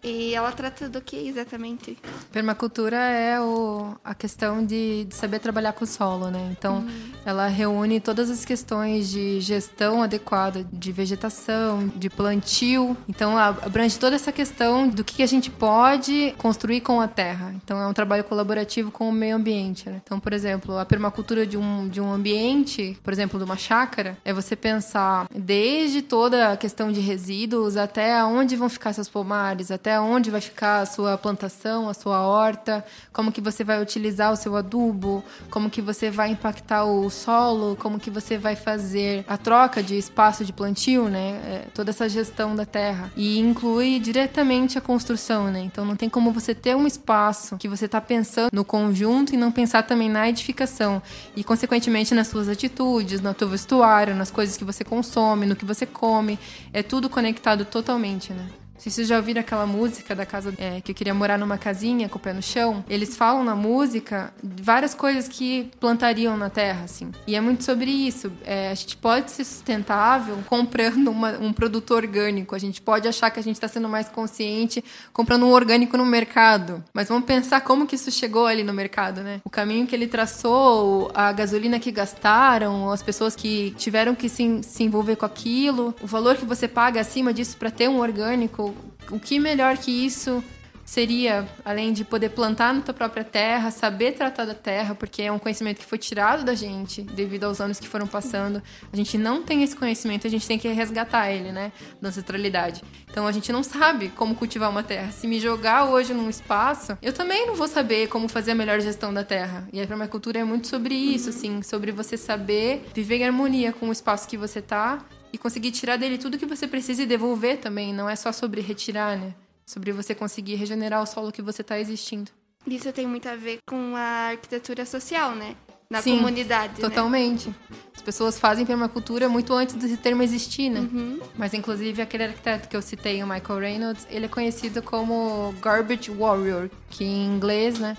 Speaker 2: E ela trata do que exatamente?
Speaker 5: Permacultura é o, a questão de, de saber trabalhar com o solo, né? Então, ela reúne todas as questões de gestão adequada de vegetação, de plantio. Então, abrange toda essa questão do que a gente pode construir com a terra. Então, é um trabalho colaborativo com o meio ambiente, né? Então, por exemplo, a permacultura de um, de um ambiente, por exemplo, de uma chácara, é você pensar desde toda a questão de resíduos até onde vão ficar seus pomares, até onde vai ficar a sua plantação, a sua horta, como que você vai utilizar o seu adubo, como que você vai impactar o solo, como que você vai fazer a troca de espaço de plantio, né? É, toda essa gestão da terra. E inclui diretamente a construção, né? Então não tem como você ter um espaço que você está pensando no conjunto e não pensar também na edificação. E, consequentemente, nas suas atitudes, no teu vestuário, nas coisas que você consome, no que você come. É tudo conectado totalmente, né? Se vocês já ouviram aquela música da casa é, que eu queria morar numa casinha com o pé no chão, eles falam na música várias coisas que plantariam na terra, assim. E é muito sobre isso. É, a gente pode ser sustentável comprando uma- um produto orgânico. A gente pode achar que a gente está sendo mais consciente comprando um orgânico no mercado. Mas vamos pensar como que isso chegou ali no mercado, né? O caminho que ele traçou, a gasolina que gastaram, as pessoas que tiveram que se, se envolver com aquilo, o valor que você paga acima disso para ter um orgânico. O que melhor que isso seria, além de poder plantar na tua própria terra, saber tratar da terra, porque é um conhecimento que foi tirado da gente devido aos anos que foram passando. A gente não tem esse conhecimento, a gente tem que resgatar ele, né, da ancestralidade. Então a gente não sabe como cultivar uma terra. Se me jogar hoje num espaço, eu também não vou saber como fazer a melhor gestão da terra. E a permacultura é muito sobre isso, assim, sobre você saber viver em harmonia com o espaço que você tá e conseguir tirar dele tudo que você precisa e devolver também. Não é só sobre retirar, né? Sobre você conseguir regenerar o solo que você está existindo.
Speaker 2: Isso tem muito a ver com a arquitetura social, né? Na
Speaker 5: Sim,
Speaker 2: comunidade, né?
Speaker 5: Totalmente. As pessoas fazem permacultura muito antes desse termo existir, né?
Speaker 2: Uhum.
Speaker 5: Mas, inclusive, aquele arquiteto que eu citei, o Michael Reynolds, ele é conhecido como Garbage Warrior, que em inglês, né?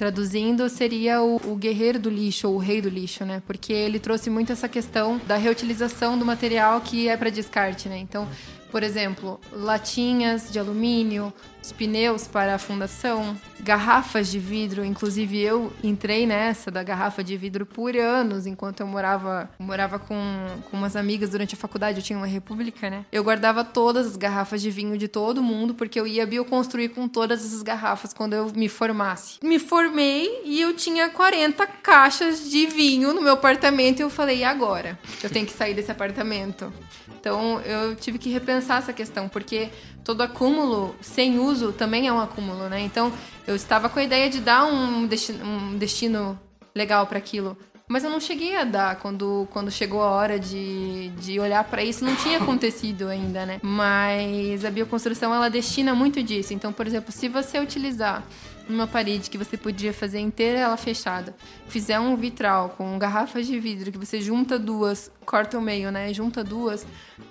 Speaker 5: Traduzindo, seria o, o guerreiro do lixo, ou o rei do lixo, né? Porque ele trouxe muito essa questão da reutilização do material que é para descarte, né? Então, por exemplo, latinhas de alumínio, os pneus para a fundação, garrafas de vidro. Inclusive, eu entrei nessa da garrafa de vidro por anos, enquanto eu morava, morava com, com umas amigas durante a faculdade. Eu tinha uma república, né? Eu guardava todas as garrafas de vinho de todo mundo, porque eu ia bioconstruir com todas essas garrafas quando eu me formasse. Me formei e eu tinha 40 caixas de vinho no meu apartamento e eu falei, e agora? Eu tenho que sair desse apartamento. Então eu tive que repensar essa questão, porque todo acúmulo sem uso também é um acúmulo, né? Então eu estava com a ideia de dar um destino, um destino legal para aquilo. Mas eu não cheguei a dar quando, quando chegou a hora de, de olhar para isso. Não tinha acontecido ainda, né? Mas a bioconstrução, ela destina muito disso. Então, por exemplo, se você utilizar uma parede que você podia fazer inteira ela fechada, fizer um vitral com garrafas de vidro que você junta duas, corta o meio, né? Junta duas,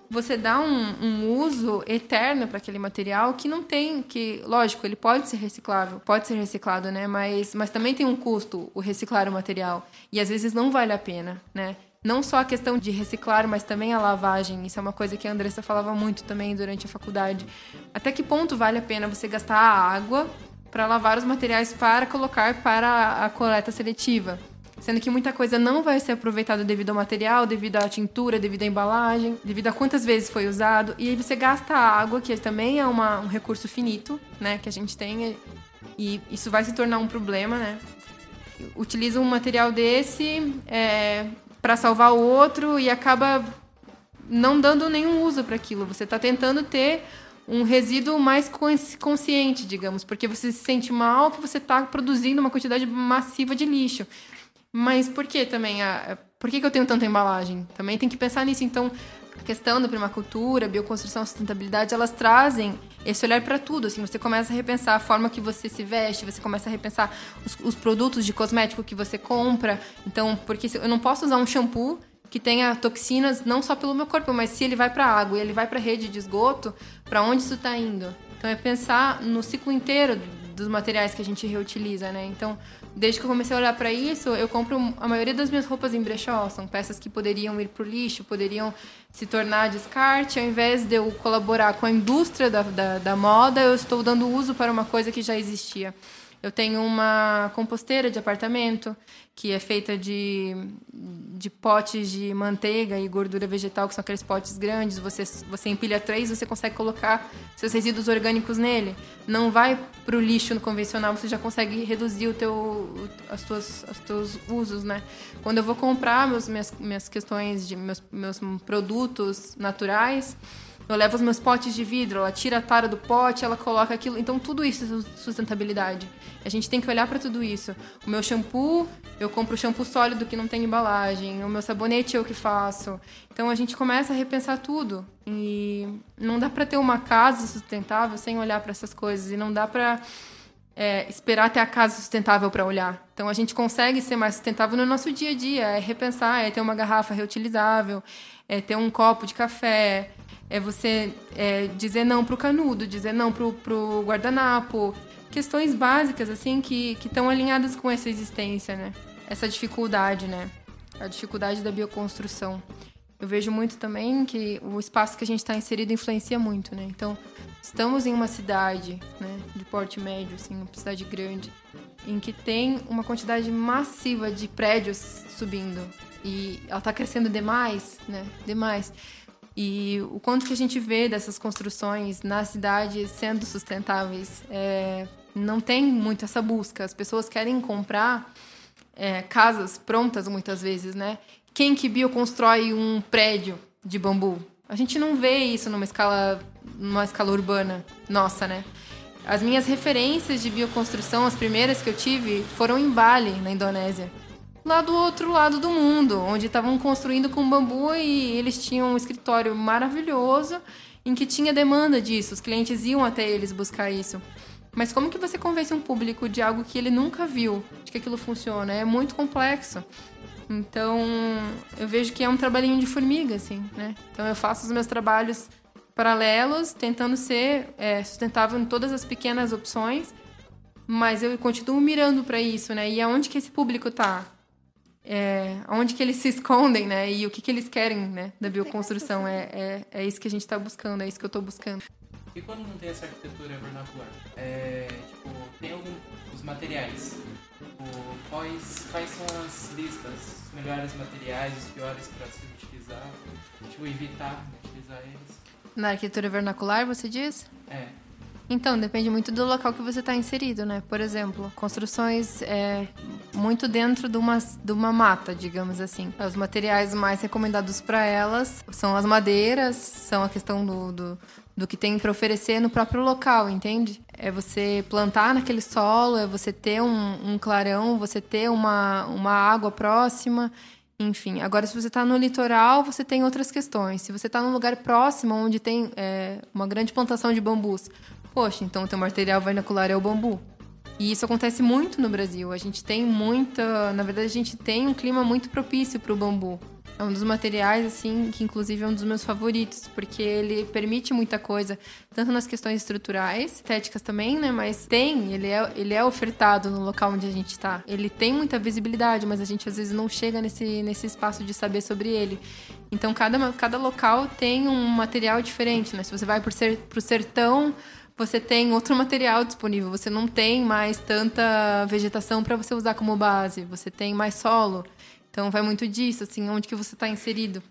Speaker 5: você dá um, um uso eterno para aquele material que não tem, que lógico ele pode ser reciclável, pode ser reciclado, né? Mas, mas também tem um custo o reciclar o material e às vezes não vale a pena, né? Não só a questão de reciclar, mas também a lavagem. Isso é uma coisa que a Andressa falava muito também durante a faculdade. Até que ponto vale a pena você gastar a água para lavar os materiais para colocar para a coleta seletiva? Sendo que muita coisa não vai ser aproveitada devido ao material, devido à tintura, devido à embalagem, devido a quantas vezes foi usado. E aí você gasta água, que também é uma, um recurso finito, né? Que a gente tem. E isso vai se tornar um problema, né? Utiliza um material desse é, para salvar o outro e acaba não dando nenhum uso para aquilo. Você está tentando ter um resíduo mais cons- consciente, digamos, porque você se sente mal que você está produzindo uma quantidade massiva de lixo. Mas por que também? A, por que, que eu tenho tanta embalagem? Também tem que pensar nisso. Então, a questão da permacultura, bioconstrução, sustentabilidade, elas trazem esse olhar para tudo. Assim, você começa a repensar a forma que você se veste, você começa a repensar os, os produtos de cosmético que você compra. Então, porque eu não posso usar um shampoo que tenha toxinas não só pelo meu corpo, mas se ele vai para a água e ele vai para a rede de esgoto, para onde isso está indo? Então é pensar no ciclo inteiro dos materiais que a gente reutiliza, né? Então, desde que eu comecei a olhar para isso, eu compro a maioria das minhas roupas em brechó, são peças que poderiam ir pro lixo, poderiam se tornar descarte, ao invés de eu colaborar com a indústria da, da, da moda, eu estou dando uso para uma coisa que já existia. Eu tenho uma composteira de apartamento que é feita de, de potes de manteiga e gordura vegetal, que são aqueles potes grandes. Você, você empilha três, você consegue colocar seus resíduos orgânicos nele. Não vai para o lixo no convencional, você já consegue reduzir o teu, as tuas, os teus usos, né? Quando eu vou comprar meus, minhas, minhas questões de meus, meus produtos naturais, eu levo os meus potes de vidro, ela tira a tara do pote, ela coloca aquilo. Então, tudo isso é su- sustentabilidade. A gente tem que olhar para tudo isso. O meu shampoo, eu compro shampoo sólido que não tem embalagem. O meu sabonete eu que faço. Então, a gente começa a repensar tudo. E não dá para ter uma casa sustentável sem olhar para essas coisas. E não dá para é, esperar ter a casa sustentável para olhar. Então a gente consegue ser mais sustentável no nosso dia a dia, é repensar, é ter uma garrafa reutilizável, é ter um copo de café, é você é, dizer não pro canudo, dizer não pro, pro guardanapo, questões básicas assim que que estão alinhadas com essa existência, né? Essa dificuldade, né? A dificuldade da bioconstrução. Eu vejo muito também que o espaço que a gente está inserido influencia muito, né? Então, estamos em uma cidade, né, de porte médio, assim, uma cidade grande, em que tem uma quantidade massiva de prédios subindo e ela está crescendo demais, né? Demais. E o quanto que a gente vê dessas construções na cidade sendo sustentáveis, é, não tem muito essa busca. As pessoas querem comprar é, casas prontas muitas vezes, né? Quem que bioconstrói um prédio de bambu? A gente não vê isso numa escala, numa escala urbana nossa, né? As minhas referências de bioconstrução, as primeiras que eu tive, foram em Bali, na Indonésia. Lá do outro lado do mundo, onde estavam construindo com bambu e eles tinham um escritório maravilhoso em que tinha demanda disso. Os clientes iam até eles buscar isso. Mas como que você convence um público de algo que ele nunca viu, de que aquilo funciona? É muito complexo. Então, eu vejo que é um trabalhinho de formiga, assim, né? Então, eu faço os meus trabalhos paralelos, tentando ser é, sustentável em todas as pequenas opções, mas eu continuo mirando para isso, né? E aonde que esse público tá? É, aonde que eles se escondem, né? E o que, que eles querem, né? Da bioconstrução. É, é, é isso que a gente está buscando, é isso que eu estou buscando.
Speaker 1: E quando não tem essa arquitetura vernacular? É, tipo, tem os materiais. Quais, quais são as listas? Os melhores materiais, os piores para se utilizar? Tipo, evitar utilizar eles.
Speaker 5: Na arquitetura vernacular, você diz?
Speaker 1: É.
Speaker 5: Então, depende muito do local que você está inserido, né? Por exemplo, construções é, muito dentro de uma, de uma mata, digamos assim. Os materiais mais recomendados para elas são as madeiras, são a questão do, do, do que tem para oferecer no próprio local, entende? É você plantar naquele solo, é você ter um, um clarão, você ter uma, uma água próxima. Enfim, agora se você está no litoral, você tem outras questões. Se você está num lugar próximo, onde tem é, uma grande plantação de bambus, poxa, então o teu material vernacular é o bambu. E isso acontece muito no Brasil. A gente tem muita, na verdade, a gente tem um clima muito propício para o bambu. É um dos materiais, assim, que inclusive é um dos meus favoritos, porque ele permite muita coisa, tanto nas questões estruturais, estéticas também, né? Mas tem, ele é, ele é ofertado no local onde a gente está. Ele tem muita visibilidade, mas a gente às vezes não chega nesse, nesse espaço de saber sobre ele. Então, cada, cada local tem um material diferente, né? Se você vai para o sertão, você tem outro material disponível, você não tem mais tanta vegetação para você usar como base, você tem mais solo. Então vai muito disso, assim, onde que você está inserido.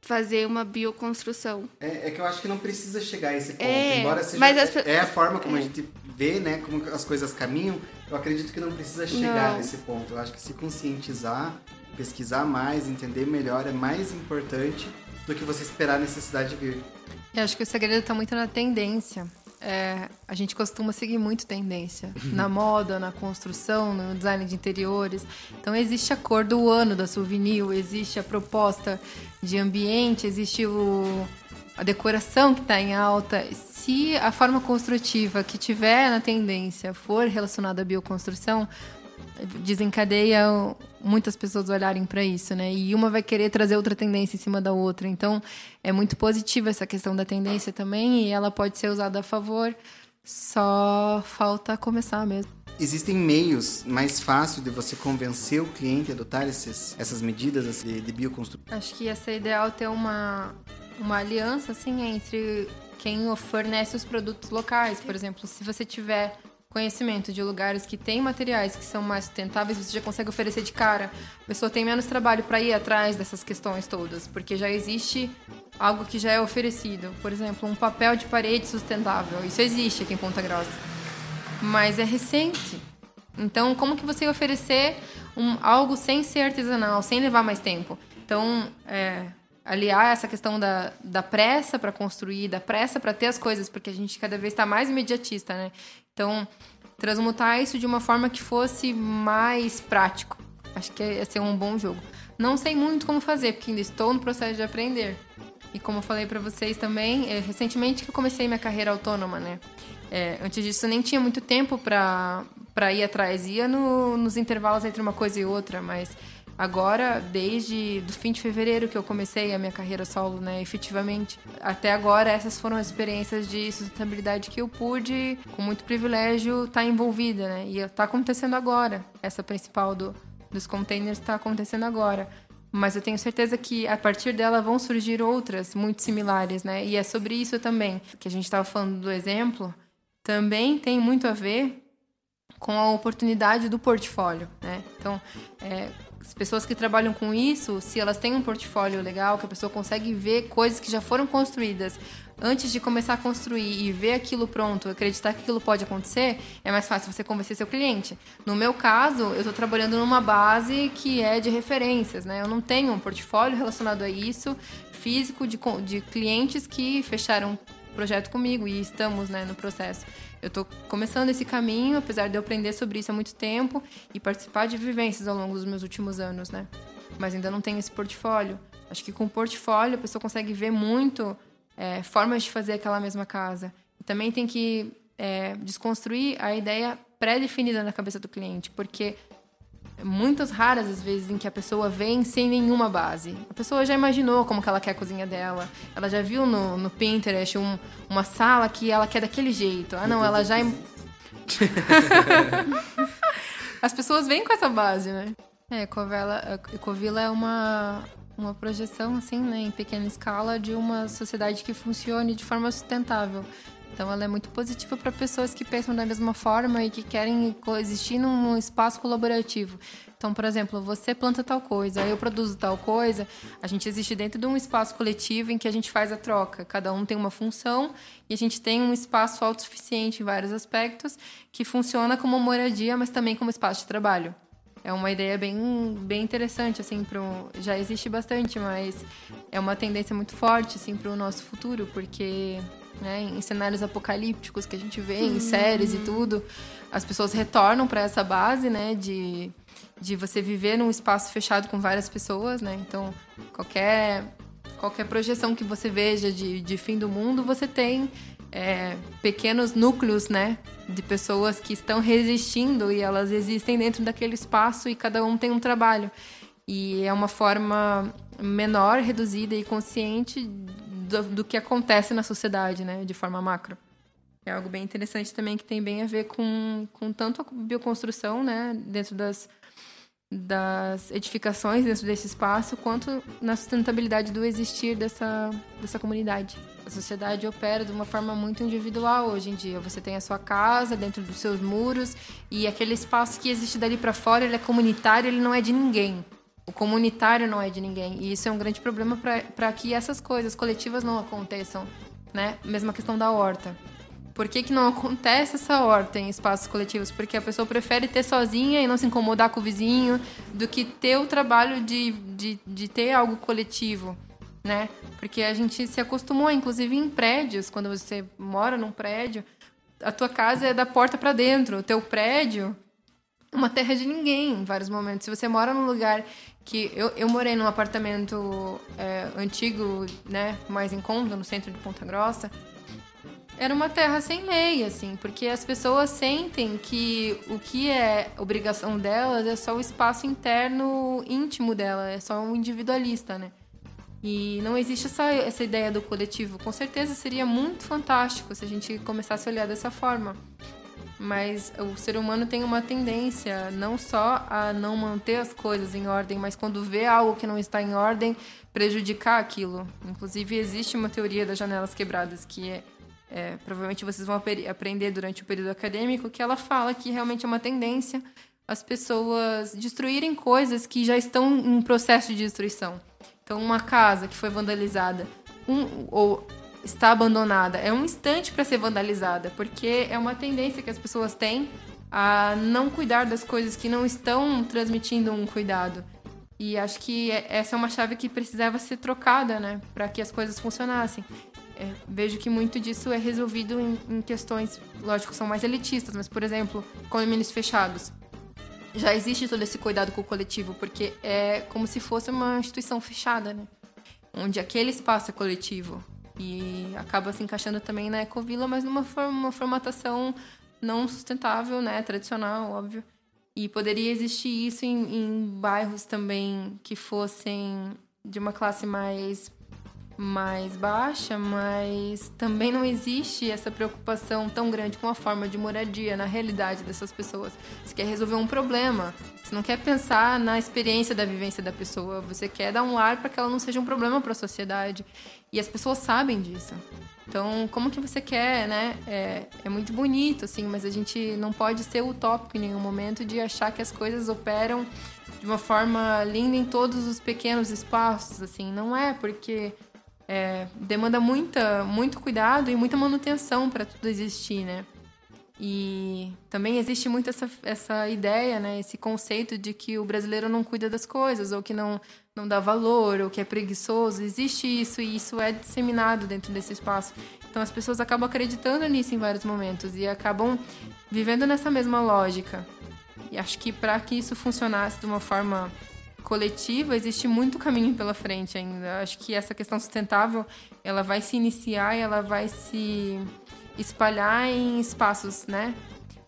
Speaker 2: Fazer uma bioconstrução.
Speaker 4: É, é que eu acho que não precisa chegar a esse ponto.
Speaker 2: É,
Speaker 4: Embora seja
Speaker 2: mas as
Speaker 4: é a forma como a gente vê, né, como as coisas caminham, eu acredito que não precisa chegar
Speaker 2: Não.
Speaker 4: nesse ponto. Eu acho que se conscientizar, pesquisar mais, entender melhor é mais importante do que você esperar a necessidade vir.
Speaker 5: Eu acho que o segredo está muito na tendência. É, a gente costuma seguir muito tendência na moda, na construção, no design de interiores. Então existe a cor do ano da souvenir, existe a proposta de ambiente, existe o, a decoração que está em alta. Se a forma construtiva que tiver na tendência for relacionada à bioconstrução, desencadeia muitas pessoas olharem para isso, né? E uma vai querer trazer outra tendência em cima da outra. Então, é muito positiva essa questão da tendência também e ela pode ser usada a favor. Só falta começar mesmo.
Speaker 4: Existem meios mais fáceis de você convencer o cliente a adotar esses, essas medidas de, de bioconstrução?
Speaker 5: Acho que essa é ideal ter uma, uma aliança assim entre quem fornece os produtos locais. Por exemplo, se você tiver conhecimento de lugares que têm materiais que são mais sustentáveis, você já consegue oferecer de cara. A pessoa tem menos trabalho para ir atrás dessas questões todas, porque já existe algo que já é oferecido. Por exemplo, um papel de parede sustentável. Isso existe aqui em Ponta Grossa. Mas é recente. Então, como que você oferecer um, algo sem ser artesanal, sem levar mais tempo? Então, é, aliar essa questão da, da pressa para construir, da pressa para ter as coisas, porque a gente cada vez está mais imediatista, né? Então, transmutar isso de uma forma que fosse mais prático. Acho que ia ser um bom jogo. Não sei muito como fazer, porque ainda estou no processo de aprender. E como eu falei para vocês também, é, recentemente que eu comecei minha carreira autônoma, né? É, antes disso, eu nem tinha muito tempo para ir atrás. Ia no, nos intervalos entre uma coisa e outra, mas Agora, desde do fim de fevereiro que eu comecei a minha carreira solo, né, efetivamente, até agora essas foram as experiências de sustentabilidade que eu pude, com muito privilégio, estar tá envolvida, né? E está acontecendo agora. Essa principal do, dos containers está acontecendo agora. Mas eu tenho certeza que a partir dela vão surgir outras muito similares, né? E é sobre isso também que a gente estava falando do exemplo. Também tem muito a ver com a oportunidade do portfólio, né? Então, é, as pessoas que trabalham com isso, se elas têm um portfólio legal, que a pessoa consegue ver coisas que já foram construídas antes de começar a construir e ver aquilo pronto, acreditar que aquilo pode acontecer, é mais fácil você convencer seu cliente. No meu caso, eu estou trabalhando numa base que é de referências, né? Eu não tenho um portfólio relacionado a isso, físico, de, de clientes que fecharam projeto comigo e estamos né, no processo. Eu estou começando esse caminho, apesar de eu aprender sobre isso há muito tempo e participar de vivências ao longo dos meus últimos anos, né? Mas ainda não tenho esse portfólio. Acho que com o portfólio a pessoa consegue ver muito é, formas de fazer aquela mesma casa. E também tem que é, desconstruir a ideia pré-definida na cabeça do cliente, porque muitas raras as vezes em que a pessoa vem sem nenhuma base. A pessoa já imaginou como que ela quer a cozinha dela. Ela já viu no, no Pinterest um, uma sala que ela quer daquele jeito. Ah, não, ela já. (laughs) As pessoas vêm com essa base, né? É, Ecovila, Ecovila é uma, uma projeção, assim, né, em pequena escala, de uma sociedade que funcione de forma sustentável. Então ela é muito positiva para pessoas que pensam da mesma forma e que querem coexistir num espaço colaborativo. Então, por exemplo, você planta tal coisa, eu produzo tal coisa, a gente existe dentro de um espaço coletivo em que a gente faz a troca. Cada um tem uma função e a gente tem um espaço autossuficiente em vários aspectos que funciona como moradia, mas também como espaço de trabalho. É uma ideia bem, bem interessante, assim, pro... já existe bastante, mas é uma tendência muito forte, assim, para o nosso futuro, porque né, em cenários apocalípticos que a gente vê em uhum. séries e tudo, as pessoas retornam para essa base, né, de, de você viver num espaço fechado com várias pessoas, né? Então, qualquer qualquer projeção que você veja de, de fim do mundo, você tem é, pequenos núcleos, né, de pessoas que estão resistindo e elas existem dentro daquele espaço e cada um tem um trabalho. E é uma forma menor, reduzida e consciente do, do, que acontece na sociedade, né, de forma macro. É algo bem interessante também que tem bem a ver com, com tanto a bioconstrução, né, dentro das, das edificações, dentro desse espaço, quanto na sustentabilidade do existir dessa, dessa comunidade. A sociedade opera de uma forma muito individual hoje em dia. Você tem a sua casa dentro dos seus muros e aquele espaço que existe dali para fora, ele é comunitário, ele não é de ninguém. O comunitário não é de ninguém. E isso é um grande problema para que essas coisas coletivas não aconteçam. Né? Mesma questão da horta. Por que, que não acontece essa horta em espaços coletivos? Porque a pessoa prefere ter sozinha e não se incomodar com o vizinho do que ter o trabalho de, de, de ter algo coletivo. né? Porque a gente se acostumou, inclusive em prédios, quando você mora num prédio, a tua casa é da porta para dentro, o teu prédio é uma terra de ninguém em vários momentos. Se você mora num lugar que eu, eu morei num apartamento é, antigo, né, mais em conta, no centro de Ponta Grossa, era uma terra sem lei, assim, porque as pessoas sentem que o que é obrigação delas é só o espaço interno íntimo dela, é só um individualista, né? E não existe essa, essa ideia do coletivo. Com certeza seria muito fantástico se a gente começasse a olhar dessa forma. Mas o ser humano tem uma tendência não só a não manter as coisas em ordem, mas quando vê algo que não está em ordem, prejudicar aquilo. Inclusive, existe uma teoria das janelas quebradas que é é, provavelmente vocês vão aprender durante o período acadêmico, que ela fala que realmente é uma tendência as pessoas destruírem coisas que já estão em processo de destruição. Então, uma casa que foi vandalizada um, ou está abandonada é um instante para ser vandalizada, porque é uma tendência que as pessoas têm a não cuidar das coisas que não estão transmitindo um cuidado. E acho que é, essa é uma chave que precisava ser trocada, né, para que as coisas funcionassem é, vejo que muito disso é resolvido em, em, questões, lógico, são mais elitistas, mas, por exemplo, condomínios fechados. Já existe todo esse cuidado com o coletivo, porque é como se fosse uma instituição fechada, né? Onde aquele espaço é coletivo. E acaba se encaixando também na ecovila, mas numa forma, formatação não sustentável, né? Tradicional, óbvio. E poderia existir isso em, em bairros também que fossem de uma classe mais mais baixa, mas também não existe essa preocupação tão grande com a forma de moradia na realidade dessas pessoas. Você quer resolver um problema, você não quer pensar na experiência da vivência da pessoa, você quer dar um ar para que ela não seja um problema para a sociedade. E as pessoas sabem disso. Então, como que você quer, né? É, é muito bonito, assim, mas a gente não pode ser utópico em nenhum momento de achar que as coisas operam de uma forma linda em todos os pequenos espaços, assim. Não é, porque é, demanda muita, muito cuidado e muita manutenção para tudo existir, né? E também existe muito essa, essa ideia, né, esse conceito de que o brasileiro não cuida das coisas, ou que não, não dá valor, ou que é preguiçoso. Existe isso e isso é disseminado dentro desse espaço. Então as pessoas acabam acreditando nisso em vários momentos e acabam vivendo nessa mesma lógica. E acho que para que isso funcionasse de uma forma coletiva, existe muito caminho pela frente ainda. Acho que essa questão sustentável, ela vai se iniciar e ela vai se espalhar em espaços, né?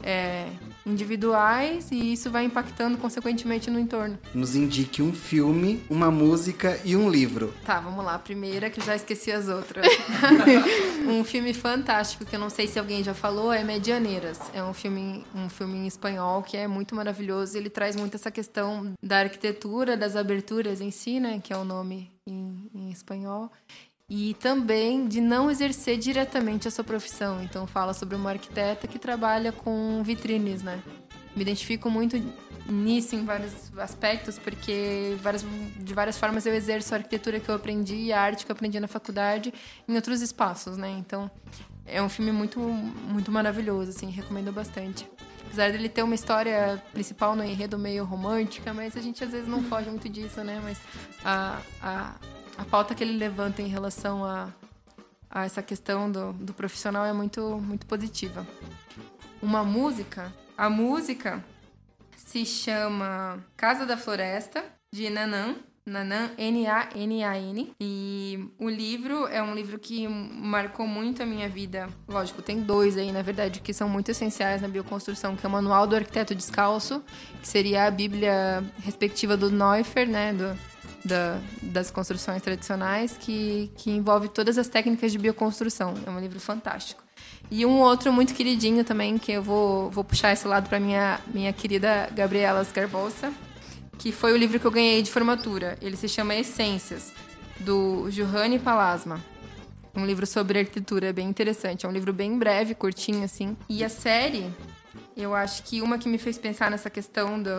Speaker 5: É, individuais e isso vai impactando consequentemente no entorno.
Speaker 4: Nos indique um filme, uma música e um livro.
Speaker 5: Tá, vamos lá. A primeira, que eu já esqueci as outras. (laughs) um filme fantástico que eu não sei se alguém já falou é Medianeiras. É um filme, um filme em espanhol que é muito maravilhoso. Ele traz muito essa questão da arquitetura, das aberturas em si, né? Que é o nome em, em espanhol e também de não exercer diretamente a sua profissão. Então fala sobre uma arquiteta que trabalha com vitrines, né? Me identifico muito nisso em vários aspectos, porque várias, de várias formas eu exerço a arquitetura que eu aprendi, a arte que eu aprendi na faculdade, em outros espaços, né? Então é um filme muito, muito maravilhoso, assim, recomendo bastante. Apesar dele ter uma história principal no enredo meio romântica, mas a gente às vezes não foge muito disso, né? Mas a, a a pauta que ele levanta em relação a, a essa questão do, do profissional é muito, muito positiva. Uma música, a música se chama Casa da Floresta, de Nanan, Nanan, N-A-N-A-N. E o livro é um livro que marcou muito a minha vida. Lógico, tem dois aí, na verdade, que são muito essenciais na bioconstrução, que é o Manual do Arquiteto Descalço, que seria a Bíblia respectiva do Neuffer, né, do, da, das construções tradicionais, que, que envolve todas as técnicas de bioconstrução. É um livro fantástico. E um outro muito queridinho também, que eu vou, vou puxar esse lado para minha, minha querida Gabriela Scarbosa, que foi o livro que eu ganhei de formatura. Ele se chama Essências, do Johanny Palasma. Um livro sobre arquitetura bem interessante. É um livro bem breve, curtinho, assim. E a série eu acho que uma que me fez pensar nessa questão do,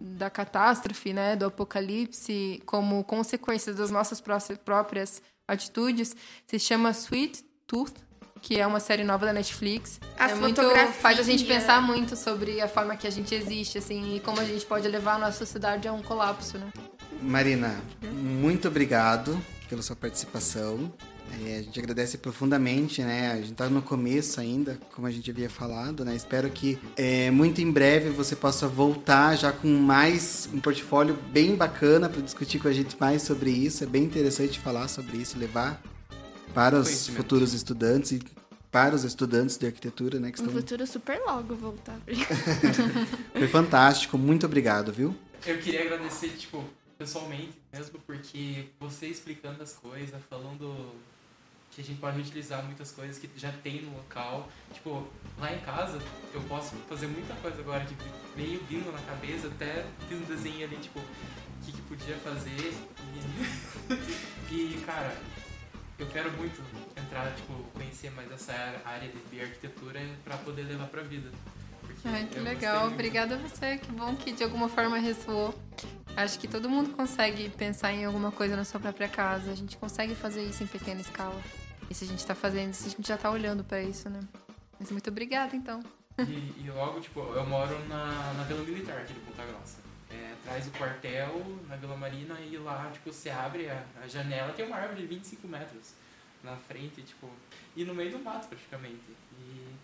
Speaker 5: da catástrofe, né, do apocalipse, como consequência das nossas próprias atitudes, se chama Sweet Tooth, que é uma série nova da Netflix.
Speaker 2: A
Speaker 5: é muito faz a gente pensar muito sobre a forma que a gente existe, assim, e como a gente pode levar a nossa sociedade a um colapso, né?
Speaker 4: Marina, muito obrigado pela sua participação. É, a gente agradece profundamente, né? A gente está no começo ainda, como a gente havia falado, né? Espero que é, muito em breve você possa voltar já com mais um portfólio bem bacana para discutir com a gente mais sobre isso. É bem interessante falar sobre isso, levar para os futuros estudantes e para os estudantes de arquitetura, né? Que
Speaker 2: No
Speaker 4: estão...
Speaker 2: futuro, super logo voltar. (laughs)
Speaker 4: Foi fantástico, muito obrigado, viu?
Speaker 1: Eu queria agradecer, tipo, pessoalmente mesmo, porque você explicando as coisas, falando que a gente pode utilizar muitas coisas que já tem no local. Tipo, lá em casa eu posso fazer muita coisa agora que meio vindo na cabeça, até fiz um desenho ali, tipo, o que, que podia fazer. E, (laughs) e, cara, eu quero muito entrar, tipo, conhecer mais essa área de bioarquitetura pra poder levar pra vida.
Speaker 5: Ai, que legal. Obrigada a você. Que bom que de alguma forma ressoou. Acho que todo mundo consegue pensar em alguma coisa na sua própria casa. A gente consegue fazer isso em pequena escala. E se a gente tá fazendo isso, a gente já tá olhando pra isso, né? Mas muito obrigada, então.
Speaker 1: E, e logo, tipo, eu moro na, na Vila Militar aqui de Ponta Grossa. É, atrás do quartel, na Vila Marina, e lá, tipo, você abre a, a janela, tem uma árvore de 25 metros na frente, tipo, e no meio do mato praticamente. E,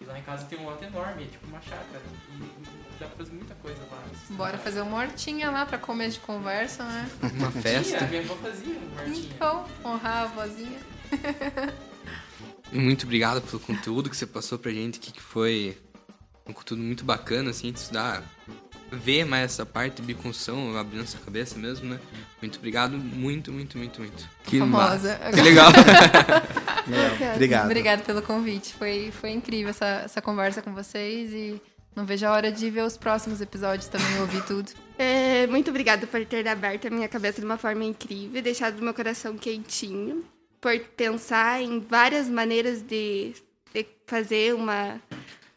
Speaker 1: e lá em casa tem um lote enorme, tipo uma chácara. E, e dá pra fazer muita coisa lá.
Speaker 5: Bora fazer uma hortinha lá pra começo de conversa, né?
Speaker 3: Uma
Speaker 1: Tinha,
Speaker 3: festa.
Speaker 1: minha avó fazia um quartinho.
Speaker 5: Então, honrar a vozinha. (laughs)
Speaker 3: Muito obrigado pelo conteúdo que você passou pra gente, que foi um conteúdo muito bacana, assim, de estudar, ver mais essa parte de biconstrução, abrindo nossa cabeça mesmo, né? Muito obrigado, muito, muito, muito, muito. Que
Speaker 5: Famosa.
Speaker 3: massa. Que legal. (laughs)
Speaker 4: Meu, obrigado.
Speaker 5: Obrigada pelo convite. Foi, foi incrível essa, essa conversa com vocês e não vejo a hora de ver os próximos episódios também, ouvir tudo.
Speaker 2: É, muito obrigada por ter aberto a minha cabeça de uma forma incrível, deixado meu coração quentinho, por pensar em várias maneiras de, de fazer uma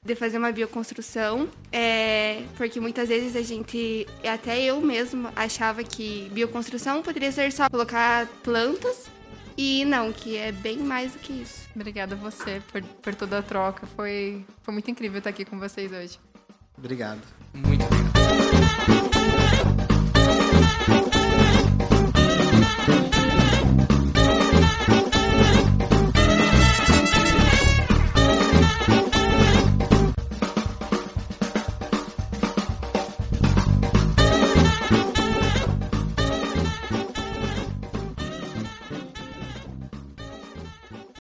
Speaker 2: de fazer uma bioconstrução, é, porque muitas vezes a gente, até eu mesmo, achava que bioconstrução poderia ser só colocar plantas, e não, que é bem mais do que isso.
Speaker 5: Obrigada a você por, por toda a troca. Foi, foi muito incrível estar aqui com vocês hoje.
Speaker 4: Obrigado.
Speaker 3: muito obrigado.